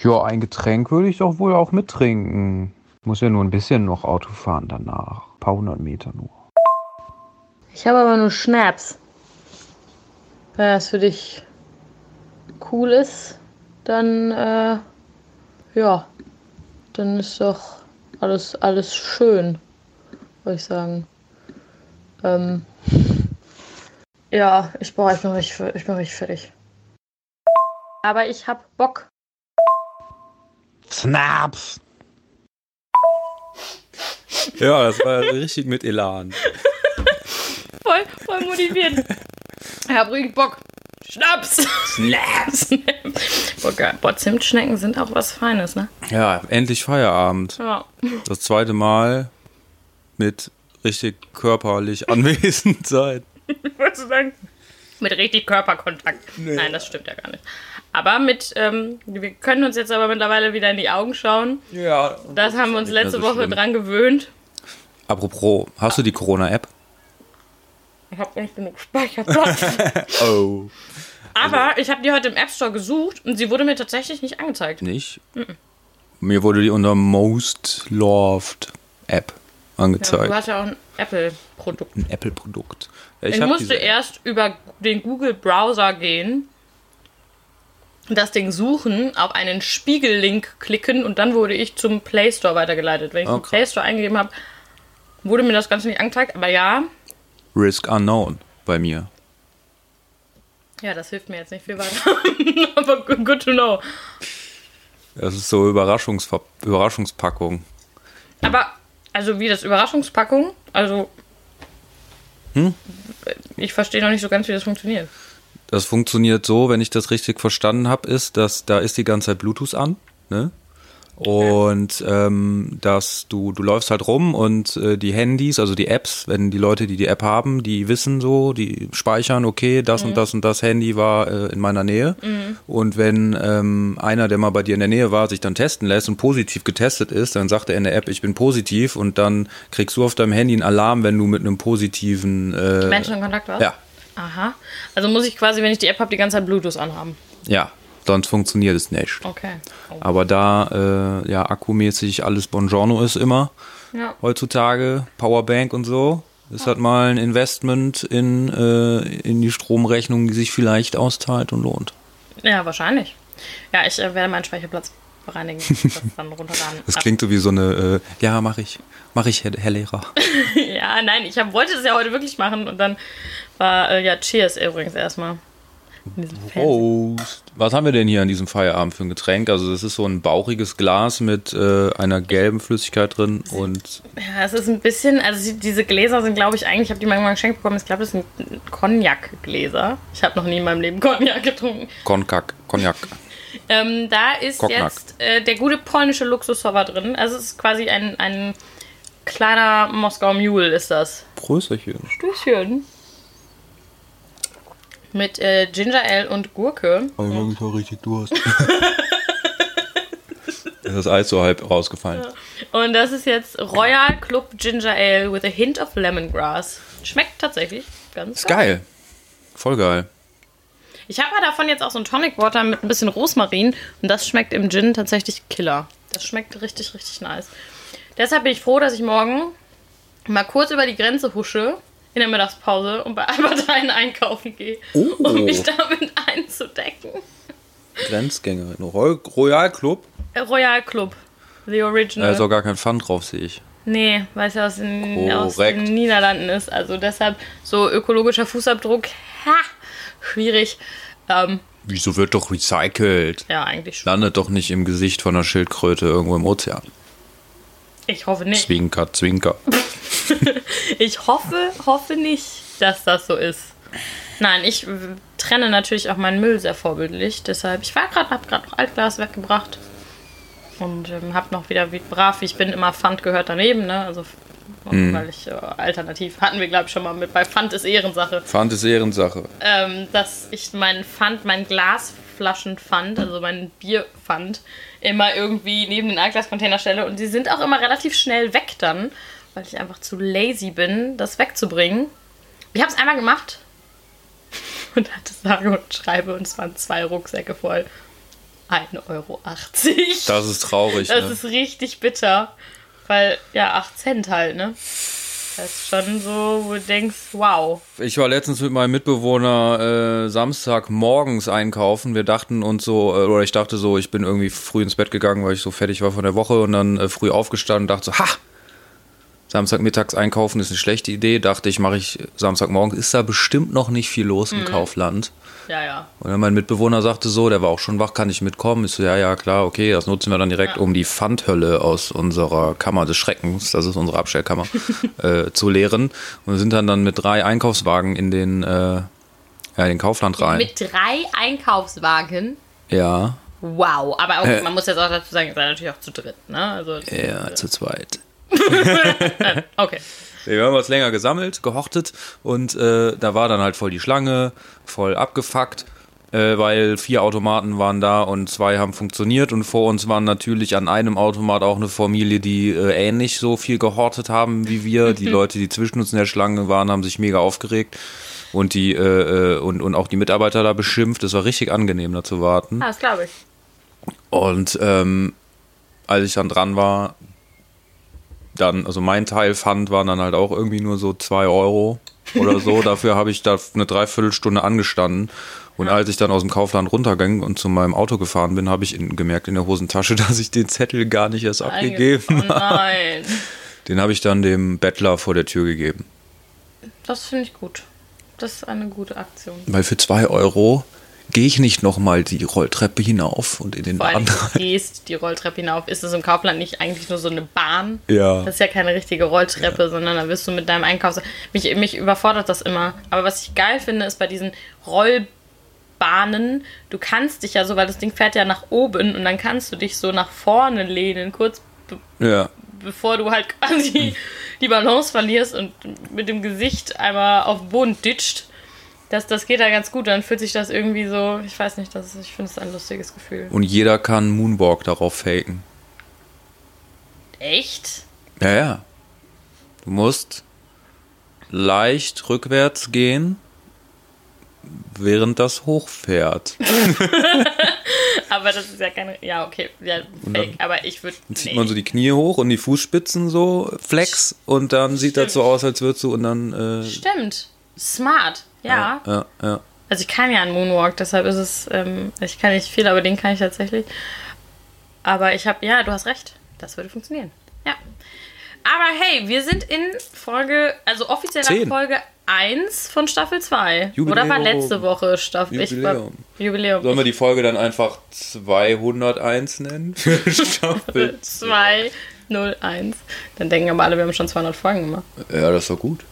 Ja, ein Getränk würde ich doch wohl auch mittrinken. Muss ja nur ein bisschen noch Auto fahren danach. Ein paar hundert Meter nur. Ich habe aber nur Schnaps. Wenn das für dich cool ist, dann, äh, ja, dann ist doch alles, alles schön, würde ich sagen. Ähm, ja, ich brauche, ich bin richtig, ich bin richtig fertig. Aber ich hab Bock. Snaps! Ja, das war richtig mit Elan. Voll, voll motiviert. Ich hab richtig Bock. Schnaps! Snaps! Boah, Zimtschnecken sind auch was Feines, ne? Ja, endlich Feierabend. Ja. Das zweite Mal mit richtig körperlich anwesend sein. Wolltest du sagen? Mit richtig Körperkontakt. Nein, das stimmt ja gar nicht. Aber mit, ähm, wir können uns jetzt aber mittlerweile wieder in die Augen schauen. Ja. Das haben wir uns letzte so Woche schlimm. dran gewöhnt. Apropos, hast du die Corona-App? Ich habe nicht genug Speicherplatz. Oh. aber ich habe die heute im App Store gesucht und sie wurde mir tatsächlich nicht angezeigt. Nicht? Mir wurde die unter Most Loved App Ja, angezeigt. du hast ja auch ein Apple-Produkt. ein Apple-Produkt. Ja, Ich, hab musste erst über den Google-Browser gehen, das Ding suchen, auf einen Spiegel-Link klicken und dann wurde ich zum Play Store weitergeleitet. Wenn ich zum krass. Play Store eingegeben habe, wurde mir das Ganze nicht angezeigt. Aber ja, Risk Unknown bei mir. ja, das hilft mir jetzt nicht viel weiter. aber good, good to know. Das ist so Überraschungsver Überraschungspackung. Aber, also wie das Überraschungspackung, also Hm? ich verstehe noch nicht so ganz, wie das funktioniert. Das funktioniert so, wenn ich das richtig verstanden habe, ist, dass da ist die ganze Zeit Bluetooth an, ne? Und ähm, dass du, du läufst halt rum und äh, die Handys, also die Apps, wenn die Leute, die die App haben, die wissen so, die speichern, okay, das und das und das Handy war äh, in meiner Nähe. Und wenn ähm, einer, der mal bei dir in der Nähe war, sich dann testen lässt und positiv getestet ist, dann sagt er in der App, ich bin positiv und dann kriegst du auf deinem Handy einen Alarm, wenn du mit einem positiven äh, Menschen in Kontakt warst? Ja, Aha. Also muss ich quasi, wenn ich die App habe, die ganze Zeit Bluetooth anhaben. ja, sonst funktioniert es nicht. Okay. Oh. Aber da äh, ja akkumäßig alles Bongiorno ist immer Ja. heutzutage, Powerbank und so, ist halt mal ein Investment in, äh, in die Stromrechnung, die sich vielleicht auszahlt und lohnt. Ja, wahrscheinlich. Ja, ich äh, werde meinen Speicherplatz bereinigen. Das dann runterladen. Das klingt so wie so eine, äh, ja, mach ich, mach ich, Herr, Herr Lehrer. ja, nein, ich hab, wollte das ja heute wirklich machen und dann war, äh, ja, Cheers übrigens erstmal. Prost. Was haben wir denn hier an diesem Feierabend für ein Getränk? Also das ist so ein bauchiges Glas mit äh, einer gelben Flüssigkeit drin und Ja, es ist ein bisschen, also diese Gläser sind, glaube ich, eigentlich, ich habe die manchmal geschenkt bekommen, ich glaube, das sind Cognac-Gläser. Ich habe noch nie in meinem Leben Cognac getrunken. Cognac. Cognac. Ähm, da ist Cognac. jetzt äh, der gute polnische Luxussowa drin. Also es ist quasi ein, ein kleiner Moskau Mule ist das. Prösterchen. Stößchen. Mit äh, Ginger Ale und Gurke. Oh, ich war richtig Durst. ist das Eis so halb rausgefallen. Und das ist jetzt Royal Club Ginger Ale with a hint of lemongrass. Schmeckt tatsächlich ganz Ist geil. Voll geil. Ich habe ja davon jetzt auch so ein Tonic Water mit ein bisschen Rosmarin und das schmeckt im Gin tatsächlich Killer. Das schmeckt richtig, richtig nice. Deshalb bin ich froh, dass ich morgen mal kurz über die Grenze husche in der Mittagspause und bei Albert Heijn einkaufen gehe, Oh. um mich damit einzudecken. Grenzgängerin. Roy Royal Club. Äh, Royal Club, the Da original. ist auch gar kein Pfand drauf, sehe ich. Nee, weil es ja aus den, aus den Niederlanden ist. Also deshalb so ökologischer Fußabdruck, ha, schwierig. Ähm, Wieso wird doch recycelt? ja, eigentlich schon. Landet doch nicht im Gesicht von einer Schildkröte irgendwo im Ozean. Ich hoffe nicht. Zwinker, zwinker. Ich hoffe, hoffe nicht, dass das so ist. Nein, ich trenne natürlich auch meinen Müll sehr vorbildlich. Deshalb, ich war gerade, habe gerade noch Altglas weggebracht und ähm, habe noch wieder wie brav, wie ich bin, immer Pfand gehört daneben. Ne? Also und weil ich äh, alternativ hatten wir glaube ich schon mal mit bei Pfand ist Ehrensache, Pfand ist Ehrensache. ähm, dass ich meinen Pfand, mein Glasflaschenpfand, also mein Bierpfand, immer irgendwie neben den Altglascontainer stelle und die sind auch immer relativ schnell weg dann, weil ich einfach zu lazy bin, das wegzubringen. Ich habe es einmal gemacht und hatte sage und schreibe und es waren zwei Rucksäcke voll. 1,80 Euro. Das ist traurig. Das ne? ist richtig bitter. Weil, ja, 8 Cent halt, ne? Das ist schon so, wo du denkst, wow. Ich war letztens mit meinem Mitbewohner äh, Samstag morgens einkaufen. Wir dachten uns so, äh, oder ich dachte so, ich bin irgendwie früh ins Bett gegangen, weil ich so fertig war von der Woche und dann äh, früh aufgestanden und dachte so, ha! Samstagmittags einkaufen ist eine schlechte Idee. Dachte ich, mache ich Samstagmorgen. Ist da bestimmt noch nicht viel los im Kaufland. Ja, ja. Und dann mein Mitbewohner sagte so, der war auch schon wach, kann ich mitkommen? Ich so, ja, ja, klar, okay, das nutzen wir dann direkt, um die Pfandhölle aus unserer Kammer des Schreckens, das ist unsere Abstellkammer, äh, zu leeren. Und wir sind dann, dann mit drei Einkaufswagen in den, äh, ja, den Kaufland rein. Mit drei Einkaufswagen. ja, Wow. Aber okay, Äh. man muss jetzt auch dazu sagen, ihr seid natürlich auch zu dritt, ne? Also, ja, zu zweit. okay. Wir haben was länger gesammelt, gehortet und äh, da war dann halt voll die Schlange, voll abgefuckt, äh, weil vier Automaten waren da und zwei haben funktioniert und vor uns waren natürlich an einem Automat auch eine Familie, die äh, ähnlich so viel gehortet haben wie wir. Die Leute, die zwischen uns in der Schlange waren, haben sich mega aufgeregt und die äh, äh, und, und auch die Mitarbeiter da beschimpft. Es war richtig angenehm da zu warten. Ah, das glaube ich. Und ähm, als ich dann dran war, dann, also mein Teil Pfand waren dann halt auch irgendwie nur so zwei Euro oder so. Dafür habe ich da eine Dreiviertelstunde angestanden. Und als ich dann aus dem Kaufland runterging und zu meinem Auto gefahren bin, habe ich in, gemerkt in der Hosentasche, dass ich den Zettel gar nicht erst abgegeben Oh habe. nein. Den habe ich dann dem Bettler vor der Tür gegeben. Das finde ich gut. Das ist eine gute Aktion. Weil für zwei Euro gehe ich nicht nochmal die Rolltreppe hinauf und in den Vor allem, Laden du gehst die Rolltreppe hinauf. Ist es im Kaufland nicht eigentlich nur so eine Bahn? Ja. Das ist ja keine richtige Rolltreppe, sondern da wirst du mit deinem Einkaufs... Mich, mich überfordert das immer. Aber was ich geil finde, ist bei diesen Rollbahnen, du kannst dich ja so, weil das Ding fährt ja nach oben und dann kannst du dich so nach vorne lehnen, kurz Ja. bevor du halt quasi die Balance verlierst und mit dem Gesicht einmal auf den Boden ditcht. Das, das geht da ganz gut, dann fühlt sich das irgendwie so, ich weiß nicht, das ist, ich finde es ein lustiges Gefühl. Und jeder kann Moonwalk darauf faken. Echt? Ja, ja. Du musst leicht rückwärts gehen, während das hochfährt. Aber das ist ja keine. Ja, okay. Ja, fake. Aber ich würde. Dann zieht man so die Knie hoch und die Fußspitzen so flex und dann sieht das so aus, als würdest du und dann. Äh, Stimmt. Smart. Ja. ja, ja. Also ich kann ja einen Moonwalk, deshalb ist es. Ähm, ich kann nicht viel, aber den kann ich tatsächlich. Aber ich habe. Ja, du hast recht. Das würde funktionieren. Ja. Aber hey, wir sind in Folge. Also offiziell nach. Folge 1 von Staffel 2. Jubiläum. Oder war letzte Woche Staffel? Ich war, Jubiläum. Jubiläum. Sollen wir die Folge dann einfach 201 nennen? Staffel 201. Dann denken aber alle, wir haben schon 200 Folgen gemacht. Ja, das ist doch gut.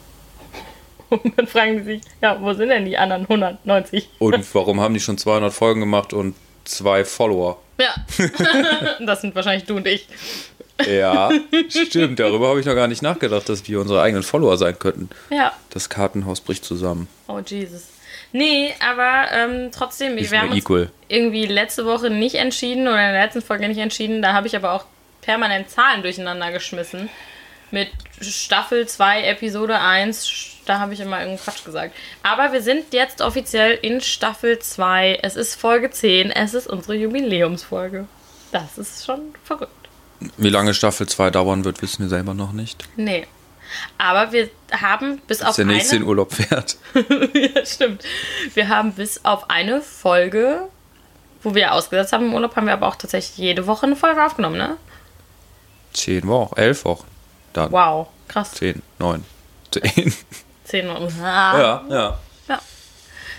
Und dann fragen die sich, ja, wo sind denn die anderen 190? Und warum haben die schon 200 Folgen gemacht und zwei Follower? Ja. das sind wahrscheinlich du und ich. Ja, stimmt. Darüber habe ich noch gar nicht nachgedacht, dass wir unsere eigenen Follower sein könnten. Ja. Das Kartenhaus bricht zusammen. Oh, Jesus. Nee, aber ähm, trotzdem, wir haben mir uns equal. irgendwie letzte Woche nicht entschieden oder in der letzten Folge nicht entschieden. Da habe ich aber auch permanent Zahlen durcheinander geschmissen. Mit Staffel 2, Episode 1, da habe ich immer irgendeinen Quatsch gesagt. Aber wir sind jetzt offiziell in Staffel 2. Es ist Folge 10. Es ist unsere Jubiläumsfolge. Das ist schon verrückt. Wie lange Staffel 2 dauern wird, wissen wir selber noch nicht. Nee. Aber wir haben bis Bis auf der nächste eine... in Urlaub fährt. ja, stimmt. Wir haben bis auf eine Folge, wo wir ausgesetzt haben im Urlaub, haben wir aber auch tatsächlich jede Woche eine Folge aufgenommen, ne? Zehn Wochen, elf Wochen. Dann Wow, krass. zehn, neun, zehn. Zehn Wochen. Ah. Ja, ja.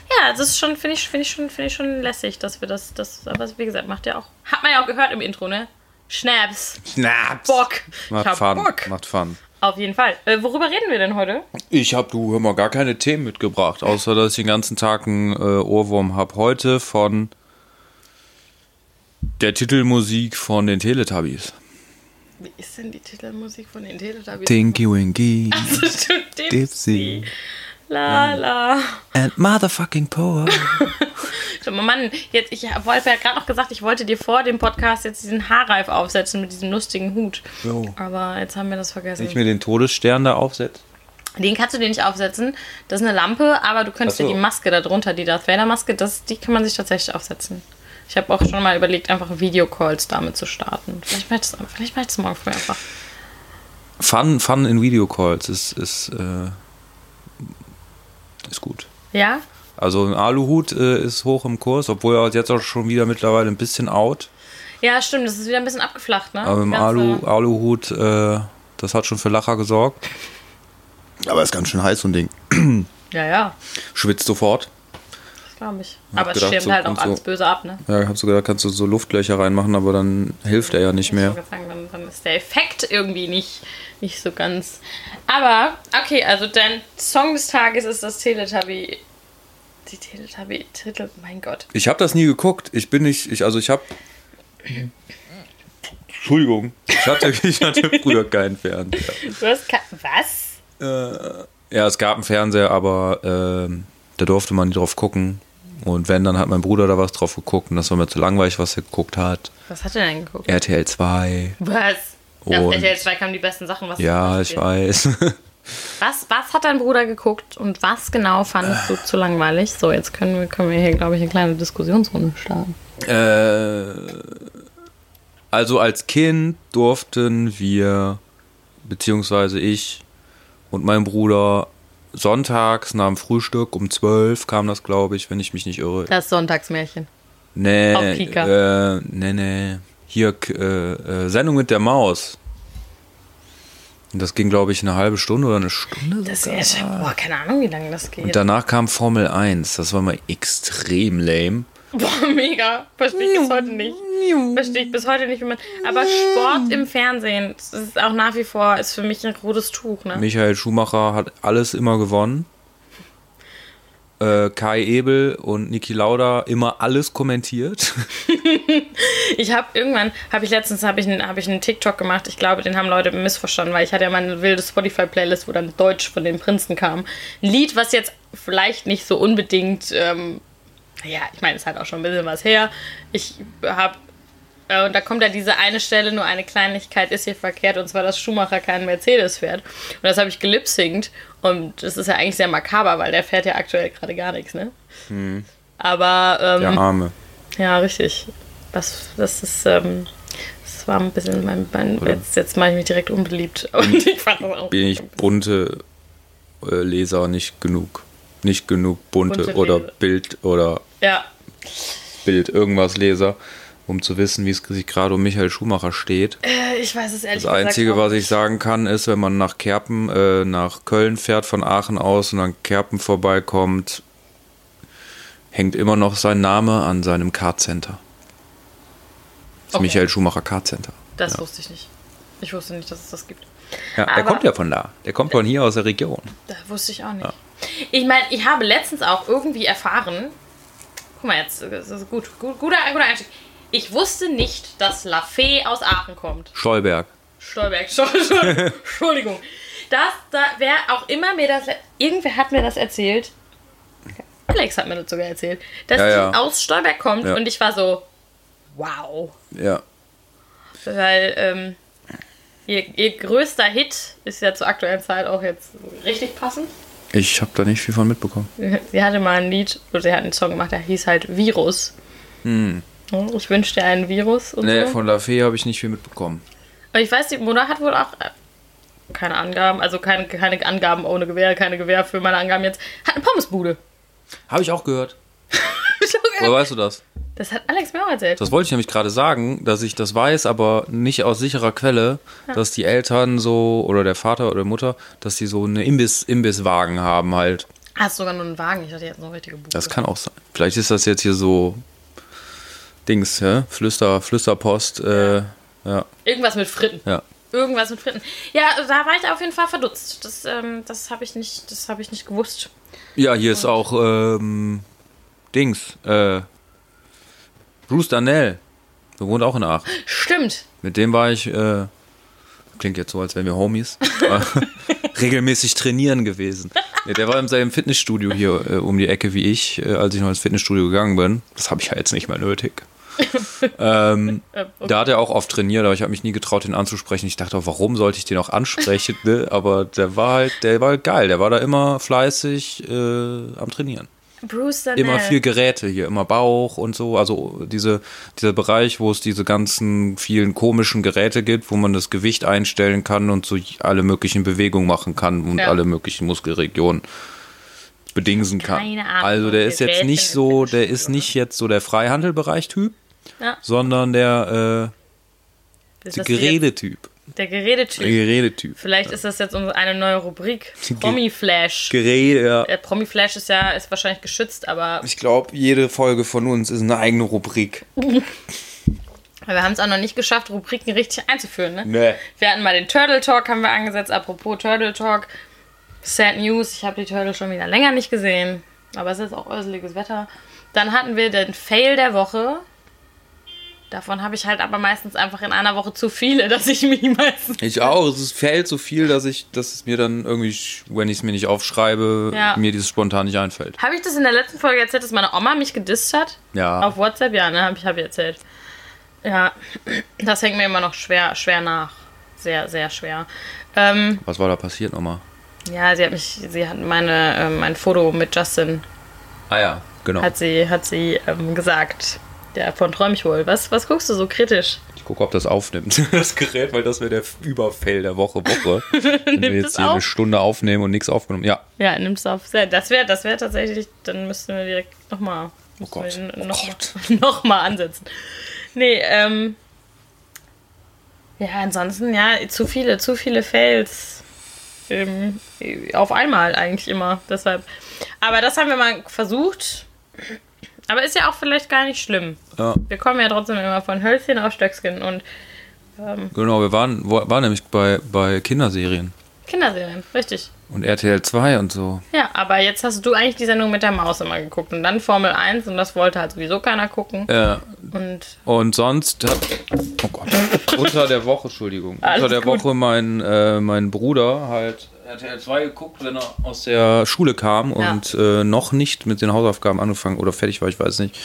Ja, das ist schon, finde ich, finde ich schon, finde ich schon lässig, dass wir das, das, aber wie gesagt, macht ja auch. Hat man ja auch gehört im Intro, ne? Schnaps. Schnaps. Bock. Ich Macht hab Fun. Bock. Macht Fun. Auf jeden Fall. Äh, worüber reden wir denn heute? Ich habe, du, hör mal, gar keine Themen mitgebracht, außer dass ich den ganzen Tag einen äh, Ohrwurm habe. Heute von der Titelmusik von den Teletubbies. Wie ist denn die Titelmusik von den Teletubbies? Tinky Winky Das stimmt, Dipsy. Dipsy La la. and Motherfucking. Schau mal, Mann, jetzt, ich wollte ja gerade noch gesagt, ich wollte dir vor dem Podcast jetzt diesen Haarreif aufsetzen mit diesem lustigen Hut. Jo. Aber jetzt haben wir das vergessen. Wenn ich mir den Todesstern da aufsetze. Den kannst du dir nicht aufsetzen. Das ist eine Lampe, aber du könntest so. dir die Maske da drunter, die Darth Vader Maske, das, die kann man sich tatsächlich aufsetzen. Ich habe auch schon mal überlegt, einfach Videocalls damit zu starten. Vielleicht mache ich das, vielleicht mache ich das morgen früh einfach. Fun, Fun in Videocalls ist, ist, äh, ist gut. Ja? Also ein Aluhut äh, ist hoch im Kurs, obwohl er jetzt auch schon wieder mittlerweile ein bisschen out. Ja, stimmt. Das ist wieder ein bisschen abgeflacht, ne? Aber im Alu, Aluhut, äh, das hat schon für Lacher gesorgt. Aber ist ganz schön heiß, so ein Ding. Ja, ja. Schwitzt sofort. Glaube ich. Hab Aber es gedacht, schirmt so halt auch kommt so- alles böse ab, ne? Ja, hab sogar, kannst du so Luftlöcher reinmachen, aber dann hilft er ja nicht Ich mehr. sagen, dann, dann ist der Effekt irgendwie nicht, nicht so ganz. Aber, okay, also dein Song des Tages ist das Teletubby. Die Teletubby-Titel, mein Gott. Ich habe das nie geguckt. Ich bin nicht, ich, also ich habe. Entschuldigung. Ich hatte, ich hatte früher keinen Fernseher. Du hast Was? Ja, es gab einen Fernseher, aber ähm, da durfte man nicht drauf gucken. Und wenn, dann hat mein Bruder da was drauf geguckt und das war mir zu langweilig, was er geguckt hat. Was hat er denn geguckt? RTL 2. Was? Auf RTL 2 kamen die besten Sachen. Was Ja, ich weiß. Was, was hat dein Bruder geguckt und was genau fandest du zu langweilig? So, jetzt können wir, können wir hier, glaube ich, eine kleine Diskussionsrunde starten. Äh, also als Kind durften wir, beziehungsweise ich und mein Bruder, sonntags nach dem Frühstück um 12 kam das, glaube ich, wenn ich mich nicht irre. Das Sonntagsmärchen. Nee, Auf Kika. äh, nee, nee. Hier, äh, äh, Sendung mit der Maus. Und das ging, glaube ich, eine halbe Stunde oder eine Stunde Das sogar. ist, boah, keine Ahnung, wie lange das geht. Und danach kam Formel 1. Das war mal extrem lame. Boah, mega. Verstehe ich bis heute nicht. Verstehe ich bis heute nicht, wie man. Aber Sport im Fernsehen, das ist auch nach wie vor, ist für mich ein rotes Tuch, ne? Michael Schumacher hat alles immer gewonnen. Äh, Kai Ebel und Niki Lauda immer alles kommentiert. Ich habe irgendwann, habe ich letztens, habe ich, einen- hab ich einen TikTok gemacht. Ich glaube, den haben Leute missverstanden, weil ich hatte ja meine wilde Spotify-Playlist, wo dann Deutsch von den Prinzen kam. Ein Lied, was jetzt vielleicht nicht so unbedingt, ähm, ja, ich meine, es hat auch schon ein bisschen was her. Ich habe, äh, und da kommt ja diese eine Stelle, nur eine Kleinigkeit ist hier verkehrt, und zwar, dass Schumacher keinen Mercedes fährt. Und das habe ich gelipsingt. Und das ist ja eigentlich sehr makaber, weil der fährt ja aktuell gerade gar nichts, ne? Aber, ähm, Der Arme. ja, richtig. Das, das ist, ähm, das war ein bisschen mein, mein jetzt, jetzt mache ich mich direkt unbeliebt. Und ich fand das auch. Bin ich bunte äh, Leser nicht genug. Nicht genug bunte, Bunte oder. Bild oder Ja, Bild irgendwas Leser, um zu wissen, wie es sich gerade um Michael Schumacher steht. äh, ich weiß es ehrlich Das Einzige, gesagt was ich sagen kann, ist, wenn man nach Kerpen, äh, nach Köln fährt von Aachen aus und an Kerpen vorbeikommt, hängt immer noch sein Name an seinem Card-Center. Das Okay. Michael Schumacher Card-Center. Das ja. wusste ich nicht. Ich wusste nicht, dass es das gibt. Ja, der Aber- kommt ja von da. Der kommt von hier aus der Region. Das wusste ich auch nicht. Ich meine, ich habe letztens auch irgendwie erfahren. Guck mal, jetzt ist gut, gut guter, guter Einstieg. Ich wusste nicht, dass La Fee aus Aachen kommt. Stolberg. Stolberg, Stol- Stol- Entschuldigung. Das, da, wer auch immer mir das, irgendwer hat mir das erzählt. Alex hat mir das sogar erzählt, dass Ja, die ja. aus Stolberg kommt Ja. und ich war so, wow. Ja. Weil ähm, ihr, ihr größter Hit ist ja zur aktuellen Zeit auch jetzt richtig passend. Ich habe da nicht viel von mitbekommen. Sie hatte mal ein Lied, oder sie hat einen Song gemacht, der hieß halt Virus. Ich wünsche dir einen Virus und Hm. Nee, so. von La Fee habe ich nicht viel mitbekommen. Aber ich weiß, die Mutter hat wohl auch äh, keine Angaben, also keine, keine Angaben ohne Gewehr, keine Gewehr für meine Angaben jetzt. Hat eine Pommesbude. Habe ich auch gehört. Woher weißt du das? Das hat Alex mir auch erzählt. Das wollte ich nämlich gerade sagen, dass ich das weiß, aber nicht aus sicherer Quelle, dass die Eltern so, oder der Vater oder Mutter, dass die so eine Imbiss, Imbisswagen haben halt. Hast sogar nur einen Wagen. Ich hatte jetzt noch richtige Bude. Das kann auch sein. Vielleicht ist das jetzt hier so Dings, ja? Flüster, Flüsterpost, äh, ja, Irgendwas mit Fritten. ja. Irgendwas mit Fritten. Ja, da war ich auf jeden Fall verdutzt. Das, ähm, das habe ich nicht, das habe ich nicht gewusst. Ja, hier ist auch, ähm, Dings, äh, Bruce Danell. Der wohnt auch in Aachen. Stimmt. Mit dem war ich, äh, klingt jetzt so, als wären wir Homies, regelmäßig trainieren gewesen. Nee, der war in seinem Fitnessstudio hier äh, um die Ecke wie ich, äh, als ich noch ins Fitnessstudio gegangen bin. Das habe ich ja jetzt nicht mehr nötig. ähm, Äh, okay. Da hat er auch oft trainiert, aber ich habe mich nie getraut, ihn anzusprechen. Ich dachte auch, warum sollte ich den auch ansprechen? Ne? Aber der war halt, der war halt geil. Der war da immer fleißig äh, am Trainieren. Bruce immer viel Geräte hier, immer Bauch und so. Also diese, dieser Bereich, wo es diese ganzen vielen komischen Geräte gibt, wo man das Gewicht einstellen kann und so alle möglichen Bewegungen machen kann und Ja. alle möglichen Muskelregionen bedingsen kann. Keine Ahnung, also der ist jetzt nicht so, der ist nicht jetzt so der Freihandelbereich-Typ, Ja. sondern der, äh, Ist der Geredetyp. Der Geredetyp. Vielleicht ist das jetzt unsere, eine neue Rubrik. Promi-Flash. Gerede, ja. Der Promi-Flash ist ja ist wahrscheinlich geschützt, aber Ich glaube, jede Folge von uns ist eine eigene Rubrik. wir haben es auch noch nicht geschafft, Rubriken richtig einzuführen. Ne? Nee. Wir hatten mal den Turtle Talk, haben wir angesetzt. Apropos Turtle Talk. Sad News, ich habe die Turtle schon wieder länger nicht gesehen. Aber es ist auch äuseliges Wetter. Dann hatten wir den Fail der Woche. Davon habe ich halt aber meistens einfach in einer Woche zu viele, dass ich mich meistens. Ich auch. Es fällt so viel, dass ich, dass es mir dann irgendwie, wenn ich es mir nicht aufschreibe, Ja. mir dieses spontan nicht einfällt. Habe ich das in der letzten Folge erzählt, dass meine Oma mich gedisst hat? Ja. Auf WhatsApp? Ja, ne? Habe ich, hab ich erzählt. Ja, das hängt mir immer noch schwer, schwer nach. Sehr, sehr schwer. Ähm, Was war da passiert nochmal? ja, sie hat mich, sie hat meine, ähm, mein Foto mit Justin, Ah ja, genau. hat sie, hat sie ähm, gesagt. Der von Träum ich wohl. Was, was guckst du so kritisch? Ich gucke, ob das aufnimmt, das Gerät, weil das wäre der Überfell der Woche Woche. Wenn wir Nimmt jetzt es hier eine auf? Stunde aufnehmen und nichts aufgenommen. Ja. Ja, nimmst du auf. Das wäre das wär tatsächlich, dann müssten wir direkt nochmal Oh Gott, oh noch, Gott. Mal, noch mal ansetzen. Nee, ähm. Ja, ansonsten, ja, zu viele, zu viele Fails. Ähm, auf einmal eigentlich immer. Deshalb. Aber das haben wir mal versucht. Aber ist ja auch vielleicht gar nicht schlimm. Ja, Wir kommen ja trotzdem immer von Hölzchen auf Stöckskin und genau. Wir waren, waren nämlich bei, bei Kinderserien Kinderserien, richtig. und RTL 2 und so. Ja, aber jetzt hast du eigentlich die Sendung mit der Maus immer geguckt und dann Formel 1 und das wollte halt sowieso keiner gucken. Ja, Und Und sonst oh Gott, unter der Woche, Entschuldigung, Alles unter der gut. Woche mein, äh, mein Bruder halt RTL 2 geguckt, wenn er aus der Schule kam und äh, noch nicht mit den Hausaufgaben angefangen oder fertig war, ich weiß nicht.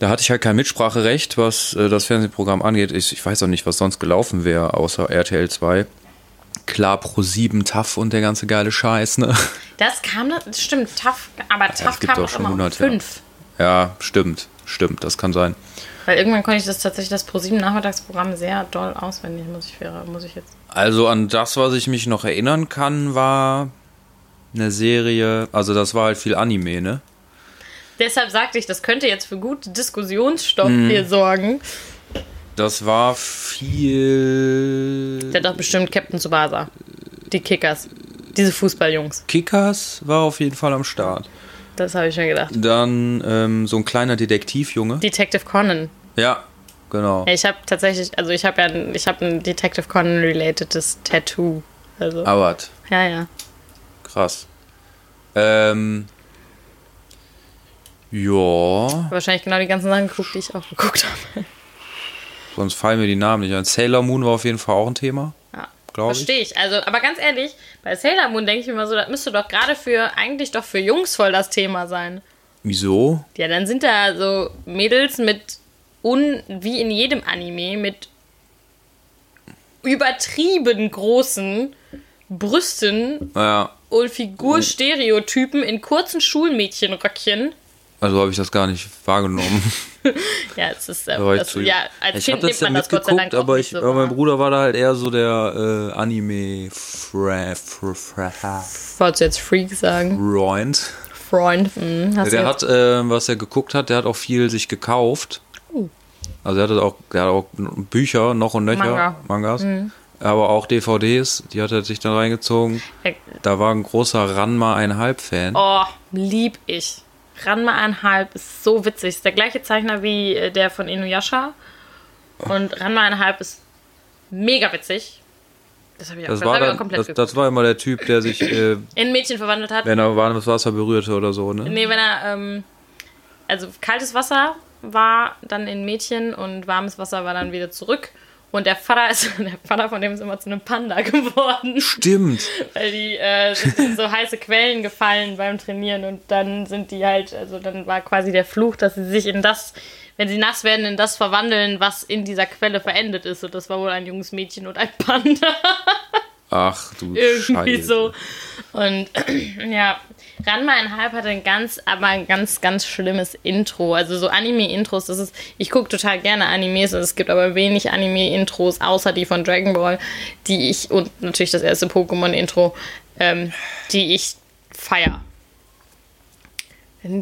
Da hatte ich halt kein Mitspracherecht, was äh, das Fernsehprogramm angeht. Ich, ich weiß auch nicht, was sonst gelaufen wäre, außer RTL 2. Klar, Pro 7, TAF und der ganze geile Scheiß, ne? das kam, das stimmt, tough, aber tough gibt kam auch schon immer um 100 Jahre. fünf. Ja, stimmt, stimmt, das kann sein. Weil irgendwann konnte ich das tatsächlich, das ProSieben Nachmittagsprogramm sehr doll auswendig, muss ich, muss ich jetzt. Also an das, was ich mich noch erinnern kann, war eine Serie, also das war halt viel Anime, ne? Deshalb sagte ich, das könnte jetzt für gut Diskussionsstoff Mhm. hier sorgen. Das war viel. Der hat doch bestimmt Captain Tsubasa. Die Kickers. Diese Fußballjungs. Kickers war auf jeden Fall am Start. Das habe ich mir gedacht. Dann ähm, so ein kleiner Detektivjunge. Detective Conan. Ja, genau. Ich habe tatsächlich, also ich habe ja ein, ich habe ein Detective Conan-relatedes Tattoo. Also, Aber ja, ja. krass. Ähm. Ja, Wahrscheinlich genau die ganzen Sachen geguckt, die ich auch geguckt habe. sonst fallen mir die Namen nicht ein. Sailor Moon war auf jeden Fall auch ein Thema. Ja. Glaub ich. Verstehe ich. Also, aber ganz ehrlich, bei Sailor Moon denke ich mir immer so, das müsste doch gerade für, eigentlich doch für Jungs voll das Thema sein. Wieso? Ja, dann sind da so Mädels mit, un, wie in jedem Anime, mit übertrieben großen Brüsten Naja, und Figurstereotypen in kurzen Schulmädchenröckchen. Also habe ich das gar nicht wahrgenommen. Ja, es ist, äh, Da das, zu- ja, als ich Kind habe nimmt das ja man das Gott sei Dank aber, ich, so aber mein. Bruder war da halt eher so der äh, Anime-Freund. Wolltest du jetzt Freak sagen? Freund. Hm, hast du Der hat, äh, was er geguckt hat, der hat auch viel sich gekauft. Oh. Also er hatte auch, der hat auch Bücher, noch und nöcher, Manga. Mangas. Aber auch DVDs, die hat er sich dann reingezogen. Da war ein großer Ranma einhalb Fan. Oh, lieb ich. Ranma einhalb ist so witzig. Ist der gleiche Zeichner wie äh, der von Inuyasha. Und Ranma einhalb ist mega witzig. Das habe ich auch, Das war, dann, komplett das, geguckt. das war immer der Typ, der sich, äh, In Mädchen verwandelt hat. wenn er warmes Wasser berührte oder so, ne? Nee, wenn er, ähm, also kaltes Wasser war dann in Mädchen und warmes Wasser war dann wieder zurück. Und der Vater ist, der Vater von dem ist immer zu einem Panda geworden. Stimmt. Weil die äh, sind in so heiße Quellen gefallen beim Trainieren und dann sind die halt, also dann war quasi der Fluch, dass sie sich in das, wenn sie nass werden, in das verwandeln, was in dieser Quelle verendet ist. Und das war wohl ein junges Mädchen und ein Panda. Ach du Irgendwie Scheiße. so. Und ja, Ranma Halb hatte ein ganz, aber ein ganz, ganz schlimmes Intro. Also so Anime-Intros, das ist, ich gucke total gerne Animes, es gibt aber wenig Anime-Intros, außer die von Dragon Ball, die ich, und natürlich das erste Pokémon-Intro, ähm, die ich feier.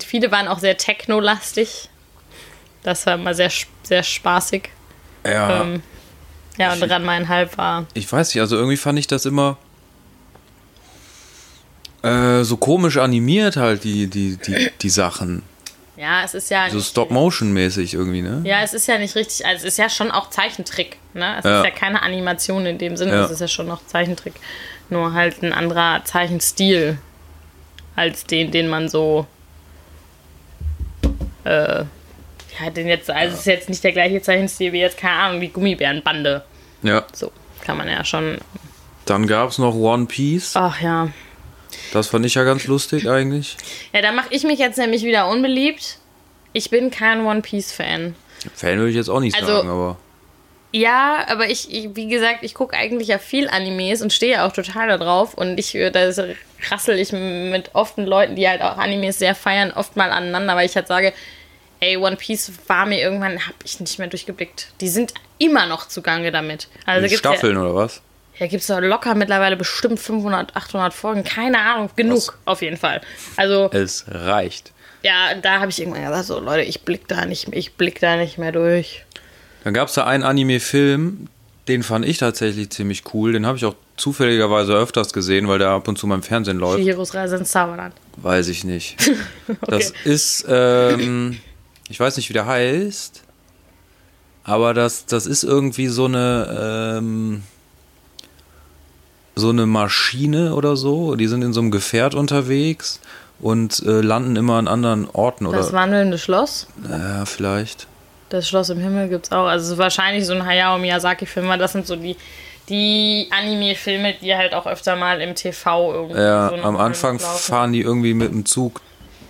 Viele waren auch sehr techno-lastig. Das war immer sehr, sehr spaßig. Ja. Ähm, ja, und Ranma Halb war. Ich weiß nicht, also irgendwie fand ich das immer äh, so komisch animiert halt, die, die, die, die Sachen. Ja, es ist ja. So Stop-Motion-mäßig irgendwie, ne? Ja, es ist ja nicht richtig. Also, es ist ja schon auch Zeichentrick. Ne? Es Ja. ist ja keine Animation in dem Sinne. Ja. Es ist ja schon noch Zeichentrick. Nur halt ein anderer Zeichenstil als den, den man so. Äh, ja, den jetzt. Also, es ist jetzt nicht der gleiche Zeichenstil wie jetzt, keine Ahnung, die Gummibärenbande. Ja. So, kann man ja schon. Dann gab es noch One Piece. Ach ja. Das fand ich ja ganz lustig eigentlich. Ja, da mache ich mich jetzt nämlich wieder unbeliebt. Ich bin kein One Piece-Fan. Fan würde ich jetzt auch nicht Also- sagen, aber. Ja, aber ich, ich wie gesagt, ich gucke eigentlich ja viel Animes und stehe auch total da drauf. Und ich, äh, da rassel ich mit often Leuten, die halt auch Animes sehr feiern, oft mal aneinander, weil ich halt sage, ey, One Piece war mir irgendwann, hab ich nicht mehr durchgeblickt. Die sind immer noch zugange damit. Also Die gibt's Staffeln oder was? Ja, gibt es doch locker mittlerweile bestimmt 500, 800 Folgen. Keine Ahnung, genug Was? auf jeden Fall. Also, Es reicht. ja, da habe ich irgendwann gesagt, so Leute, ich blick da nicht, ich blick da nicht mehr durch. Dann gab es da einen Anime-Film, den fand ich tatsächlich ziemlich cool. Den habe ich auch zufälligerweise öfters gesehen, weil der ab und zu mal im Fernsehen läuft. Chihiros Reise ins Zauberland. Weiß ich nicht. Das ist, ähm, ich weiß nicht, wie der heißt, aber das, das ist irgendwie so eine, ähm, so eine Maschine oder so. Die sind in so einem Gefährt unterwegs und äh, landen immer an anderen Orten Das oder. wandelnde Schloss. Ja, vielleicht. Das Schloss im Himmel gibt's auch. Also es ist wahrscheinlich so ein Hayao Miyazaki-Film, weil das sind so die, die Anime-Filme, die halt auch öfter mal im TV irgendwie Ja, so am Anfang fahren die irgendwie mit dem Zug.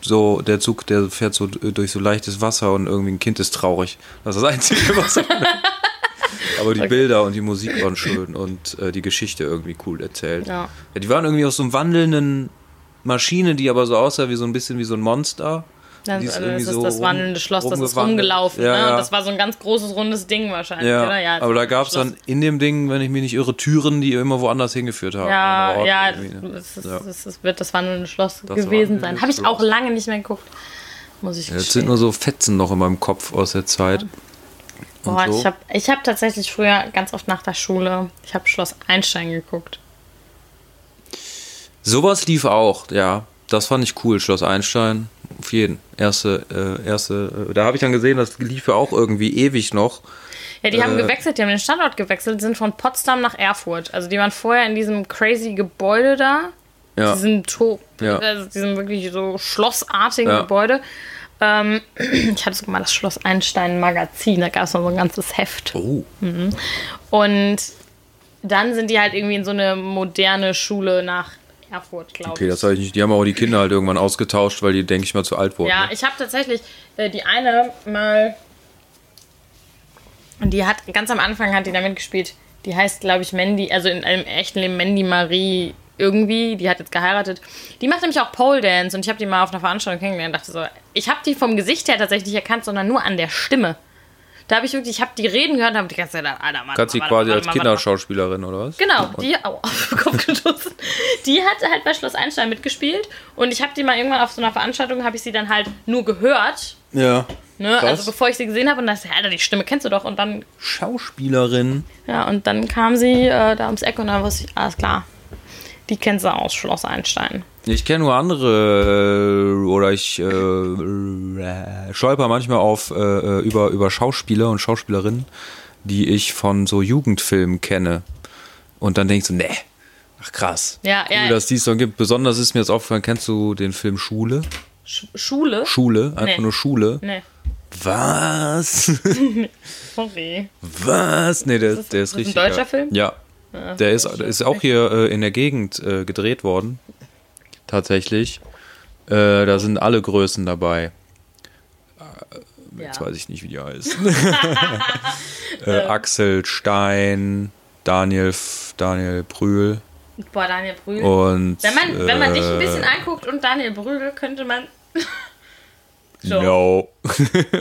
So, der Zug, der fährt so durch so leichtes Wasser und irgendwie ein Kind ist traurig. Das ist das Einzige, was Aber die Bilder und die Musik waren schön und äh, die Geschichte irgendwie cool erzählt. Ja. Ja, die waren irgendwie aus so einem wandelnden Maschine, die aber so aussah wie so ein bisschen wie so ein Monster. Das, Die also irgendwie das ist so das wandelnde Schloss, das ist rumgelaufen. Ja, ne? ja. Das war so ein ganz großes, rundes Ding wahrscheinlich, Ja? Ja, aber da gab es dann in dem Ding, wenn ich mich nicht irre, Türen, die immer woanders hingeführt haben. Ja, ja, ne? es, ist, es, ist, wird das wandelnde Schloss Das gewesen sein. Habe ich auch lange nicht mehr geguckt. Muss ich Ja, Jetzt sind nur so Fetzen noch in meinem Kopf aus der Zeit. Boah, so. ich habe ich hab tatsächlich früher ganz oft nach der Schule, ich habe Schloss Einstein geguckt. Sowas lief auch, ja. Das fand ich cool, Schloss Einstein. Auf jeden. Erste, äh, erste, äh, da habe ich dann gesehen, das lief ja auch irgendwie ewig noch. Ja, die haben Äh, gewechselt, die haben den Standort gewechselt, sind von Potsdam nach Erfurt. Also die waren vorher in diesem crazy Gebäude da. Ja. Diesem, to Ja. also diesem wirklich so schlossartigen Ja. Gebäude. Ähm, ich hatte sogar mal das Schloss Einstein Magazin, da gab es noch so ein ganzes Heft. Oh. Und dann sind die halt irgendwie in so eine moderne Schule nach Erfurt, glaube Okay, ich. das habe ich nicht. Die haben auch die Kinder halt irgendwann ausgetauscht, weil die, denke ich mal, zu alt wurden. Ja, ne? ich habe tatsächlich äh, die eine mal. Und die hat ganz am Anfang hat die da mitgespielt. Die heißt, glaube ich, Mandy, also in einem echten Leben Mandy Marie irgendwie. Die hat jetzt geheiratet. Die macht nämlich auch Pole Dance und ich habe die mal auf einer Veranstaltung kennengelernt und dachte so, ich habe die vom Gesicht her tatsächlich nicht erkannt, sondern nur an der Stimme. Da habe ich wirklich, ich habe die reden gehört und habe die ganze Zeit gedacht, Alter, Mann. Kannst sie quasi als. Kinderschauspielerin oder was? Genau, die au, auf den Kopf gestoßen. Die hat halt bei Schloss Einstein mitgespielt und ich habe die mal irgendwann auf so einer Veranstaltung habe ich sie dann halt nur gehört, Ja. ne? Also bevor ich sie gesehen habe und dachte, Alter, die Stimme kennst du doch und dann Schauspielerin. ja und dann kam sie äh, da ums Eck und dann wusste ich, alles klar, die kennst du aus Schloss Einstein. Ich kenne nur andere äh, oder ich äh, stolper manchmal auf äh, äh, über, über Schauspieler und Schauspielerinnen, die ich von so Jugendfilmen kenne. Und dann denkst du, nee, ach krass. Ja, cool, ja. dass die es so gibt. Besonders ist mir jetzt aufgefallen, kennst du den Film Schule? Sch Schule? Schule, einfach Nee. nur Schule. nee, Was? sorry. Was? Nee, der, das- der ist ist das ein richtig. deutscher ja. Film? Ja. Der ist, ist auch hier äh, in der Gegend äh, gedreht worden. Tatsächlich. Äh, da sind alle Größen dabei. Ja. Jetzt weiß ich nicht, wie die heißen. äh, Axel Stein, Daniel, Daniel Brühl. Boah, Daniel Brühl. Und, wenn, man, wenn man dich ein äh, bisschen anguckt und Daniel Brühl, könnte man. so. No.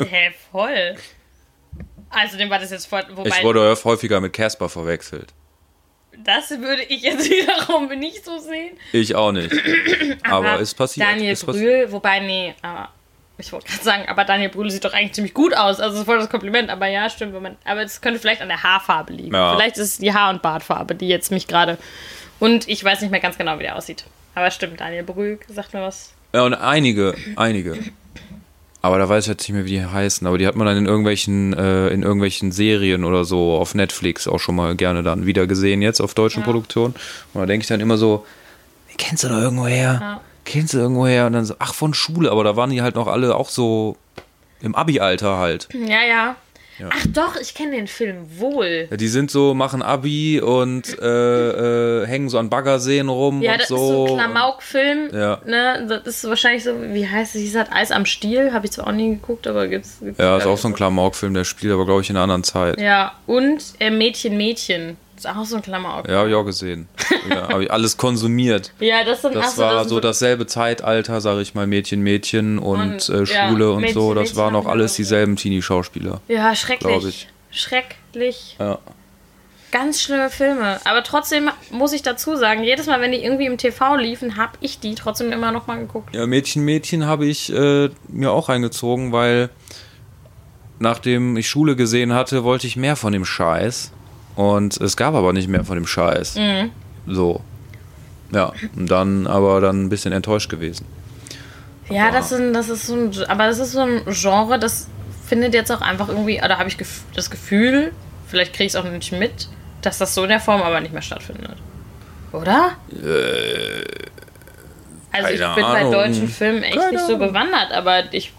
Hä, voll. Also, dem war das jetzt voll. Wobei, Ich wurde häufiger mit Casper verwechselt. Das würde ich jetzt wiederum nicht so sehen. Ich auch nicht. Aber ist passiert. Daniel passiert. Brühl, wobei, nee, aber ich wollte gerade sagen, aber Daniel Brühl sieht doch eigentlich ziemlich gut aus. Also, das ist voll das Kompliment. Aber ja, stimmt. Wenn man, aber es könnte vielleicht an der Haarfarbe liegen. Ja. Vielleicht ist es die Haar- und Bartfarbe, die jetzt mich gerade. Und ich weiß nicht mehr ganz genau, wie der aussieht. Aber stimmt, Daniel Brühl sagt mir was. Ja, und einige, einige. Aber da weiß ich jetzt nicht mehr, wie die heißen. Aber die hat man dann in irgendwelchen, äh, in irgendwelchen Serien oder so auf Netflix auch schon mal gerne dann wieder gesehen, jetzt auf deutschen Ja. Produktionen. Und da denke ich dann immer so, kennst du doch irgendwoher? Ja. Kennst du irgendwoher? Und dann so, ach, von Schule. Aber da waren die halt noch alle auch so im Abi-Alter halt. Ja, ja. Ja. Ach doch, ich kenne den Film wohl. Ja, die sind so, machen Abi und äh, äh, hängen so an Baggerseen rum Ja, und das so. ist so ein Klamauk-Film. Ja. Ne? Das ist wahrscheinlich so, wie heißt es? Hieß das Eis am Stiel? Habe ich zwar auch nie geguckt, aber gibt's. gibt's Ja, ist auch so ein Klamauk-Film, der spielt aber, glaube ich, in einer anderen Zeit. Ja, und äh, Mädchen, Mädchen. Ist auch so ein Klamauk. Ja, habe ich auch gesehen. Ja, habe ich alles konsumiert. Ja, das sind Das so, war sind so dasselbe Zeitalter, sage ich mal, Mädchen, Mädchen und, Und, äh, ja, Schule und Mädchen, so. Das Mädchen waren auch alles dieselben Teenie-Schauspieler. Ja, schrecklich. Schrecklich. Ja. Ganz schlimme Filme. Aber trotzdem muss ich dazu sagen, jedes Mal, wenn die irgendwie im TV liefen, habe ich die trotzdem immer noch mal geguckt. ja, Mädchen, Mädchen habe ich äh, mir auch reingezogen, weil nachdem ich Schule gesehen hatte, wollte ich mehr von dem Scheiß. Und es gab aber nicht mehr von dem Scheiß. Mhm. So. Ja, und dann aber dann ein bisschen enttäuscht gewesen. Ja, das, sind, das ist so ein, aber das ist so ein Genre, das findet jetzt auch einfach irgendwie, oder habe ich das Gefühl, vielleicht kriege ich es auch nicht mit, dass das so in der Form aber nicht mehr stattfindet. Oder? also ich bin bei Ahnung. deutschen Filmen echt Keine nicht so bewandert, aber ich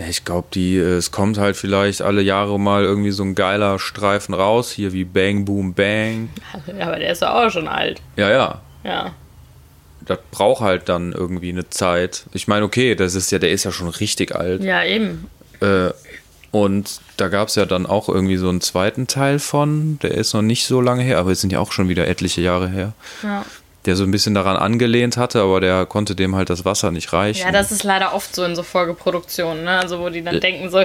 Ja, ich glaube, die, äh, es kommt halt vielleicht alle Jahre mal irgendwie so ein geiler Streifen raus, hier wie Bang Boom Bang. Aber der ist ja auch schon alt. Ja, ja. Ja. Das braucht halt dann irgendwie eine Zeit. Ich meine, okay, das ist ja, der ist ja schon richtig alt. Ja, eben. Äh, und da gab es ja dann auch irgendwie so einen zweiten Teil von, der ist noch nicht so lange her, aber es sind ja auch schon wieder etliche Jahre her, Ja. Der so ein bisschen daran angelehnt hatte, aber der konnte dem halt das Wasser nicht reichen. ja, das ist leider oft so in so Folgeproduktionen, ne? Also wo die dann denken so,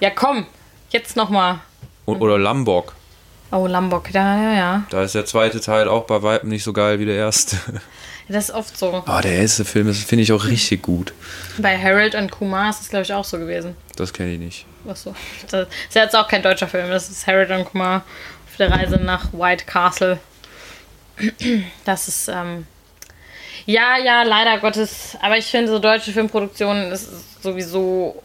ja komm, jetzt nochmal. Und, oder Lambok. Oh, Lombok, ja, ja, ja. Da ist der zweite Teil auch bei weitem nicht so geil wie der erste. Das ist oft so. Aber der erste Film finde ich, auch richtig gut. Bei Harold und Kumar ist es, glaube ich, auch so gewesen. Das kenne ich nicht. Was so. Das ist ja jetzt auch kein deutscher Film. Das ist Harold und Kumar auf der Reise nach White Castle. Das ist, ähm. Ja, ja, leider Gottes. Aber ich finde, so deutsche Filmproduktionen ist sowieso.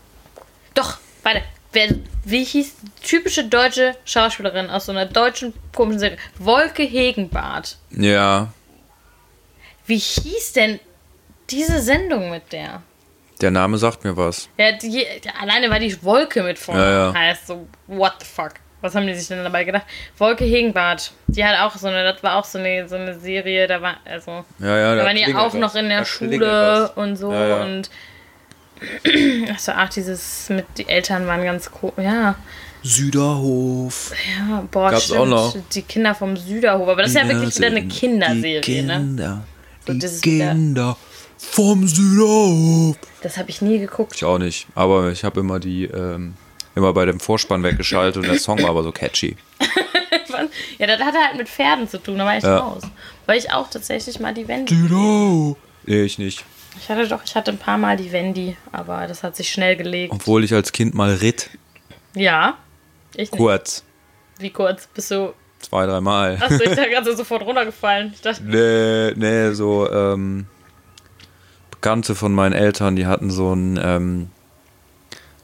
Doch, warte. Wer, wie hieß die typische deutsche Schauspielerin aus so einer deutschen komischen Serie? Wolke Hegenbart. Ja, Wie hieß denn diese Sendung mit der? der Name sagt mir was. Ja, die, die, alleine weil die Wolke mit vorne Ja, ja. heißt, so, what the fuck? Was haben die sich denn dabei gedacht? Wolke Hegenbart, die hat auch so eine, das war auch so eine, so eine Serie, da war, also, Ja, ja, da waren die auch noch was. in der Da Schule und so Ja, ja. und, achso, ach, dieses mit, die Eltern waren ganz cool, ja, Süderhof. ja, boah, Gab's stimmt, auch noch. die Kinder vom Süderhof, aber das ist ja wirklich wieder eine Kinderserie, die ne? Kinder, So, die das ist wieder- Kinder vom Süderhof. Das habe ich nie geguckt. Ich auch nicht, aber ich habe immer die, ähm, immer bei dem Vorspann weggeschaltet und der Song war aber so catchy. Ja, das hatte halt mit Pferden zu tun, da war ich Ja. raus. Weil ich auch tatsächlich mal die Wendy Süderhof. Nee, ich nicht. Ich hatte doch, ich hatte ein paar Mal die Wendy, aber das hat sich schnell gelegt. Obwohl ich als Kind mal ritt. Ja. Ich nicht. Kurz. Wie kurz bist du. Zwei, dreimal. Achso, ich dachte gerade so sofort runtergefallen. Ich dachte, Nee, nee, so ähm, Bekannte von meinen Eltern, die hatten so einen ähm,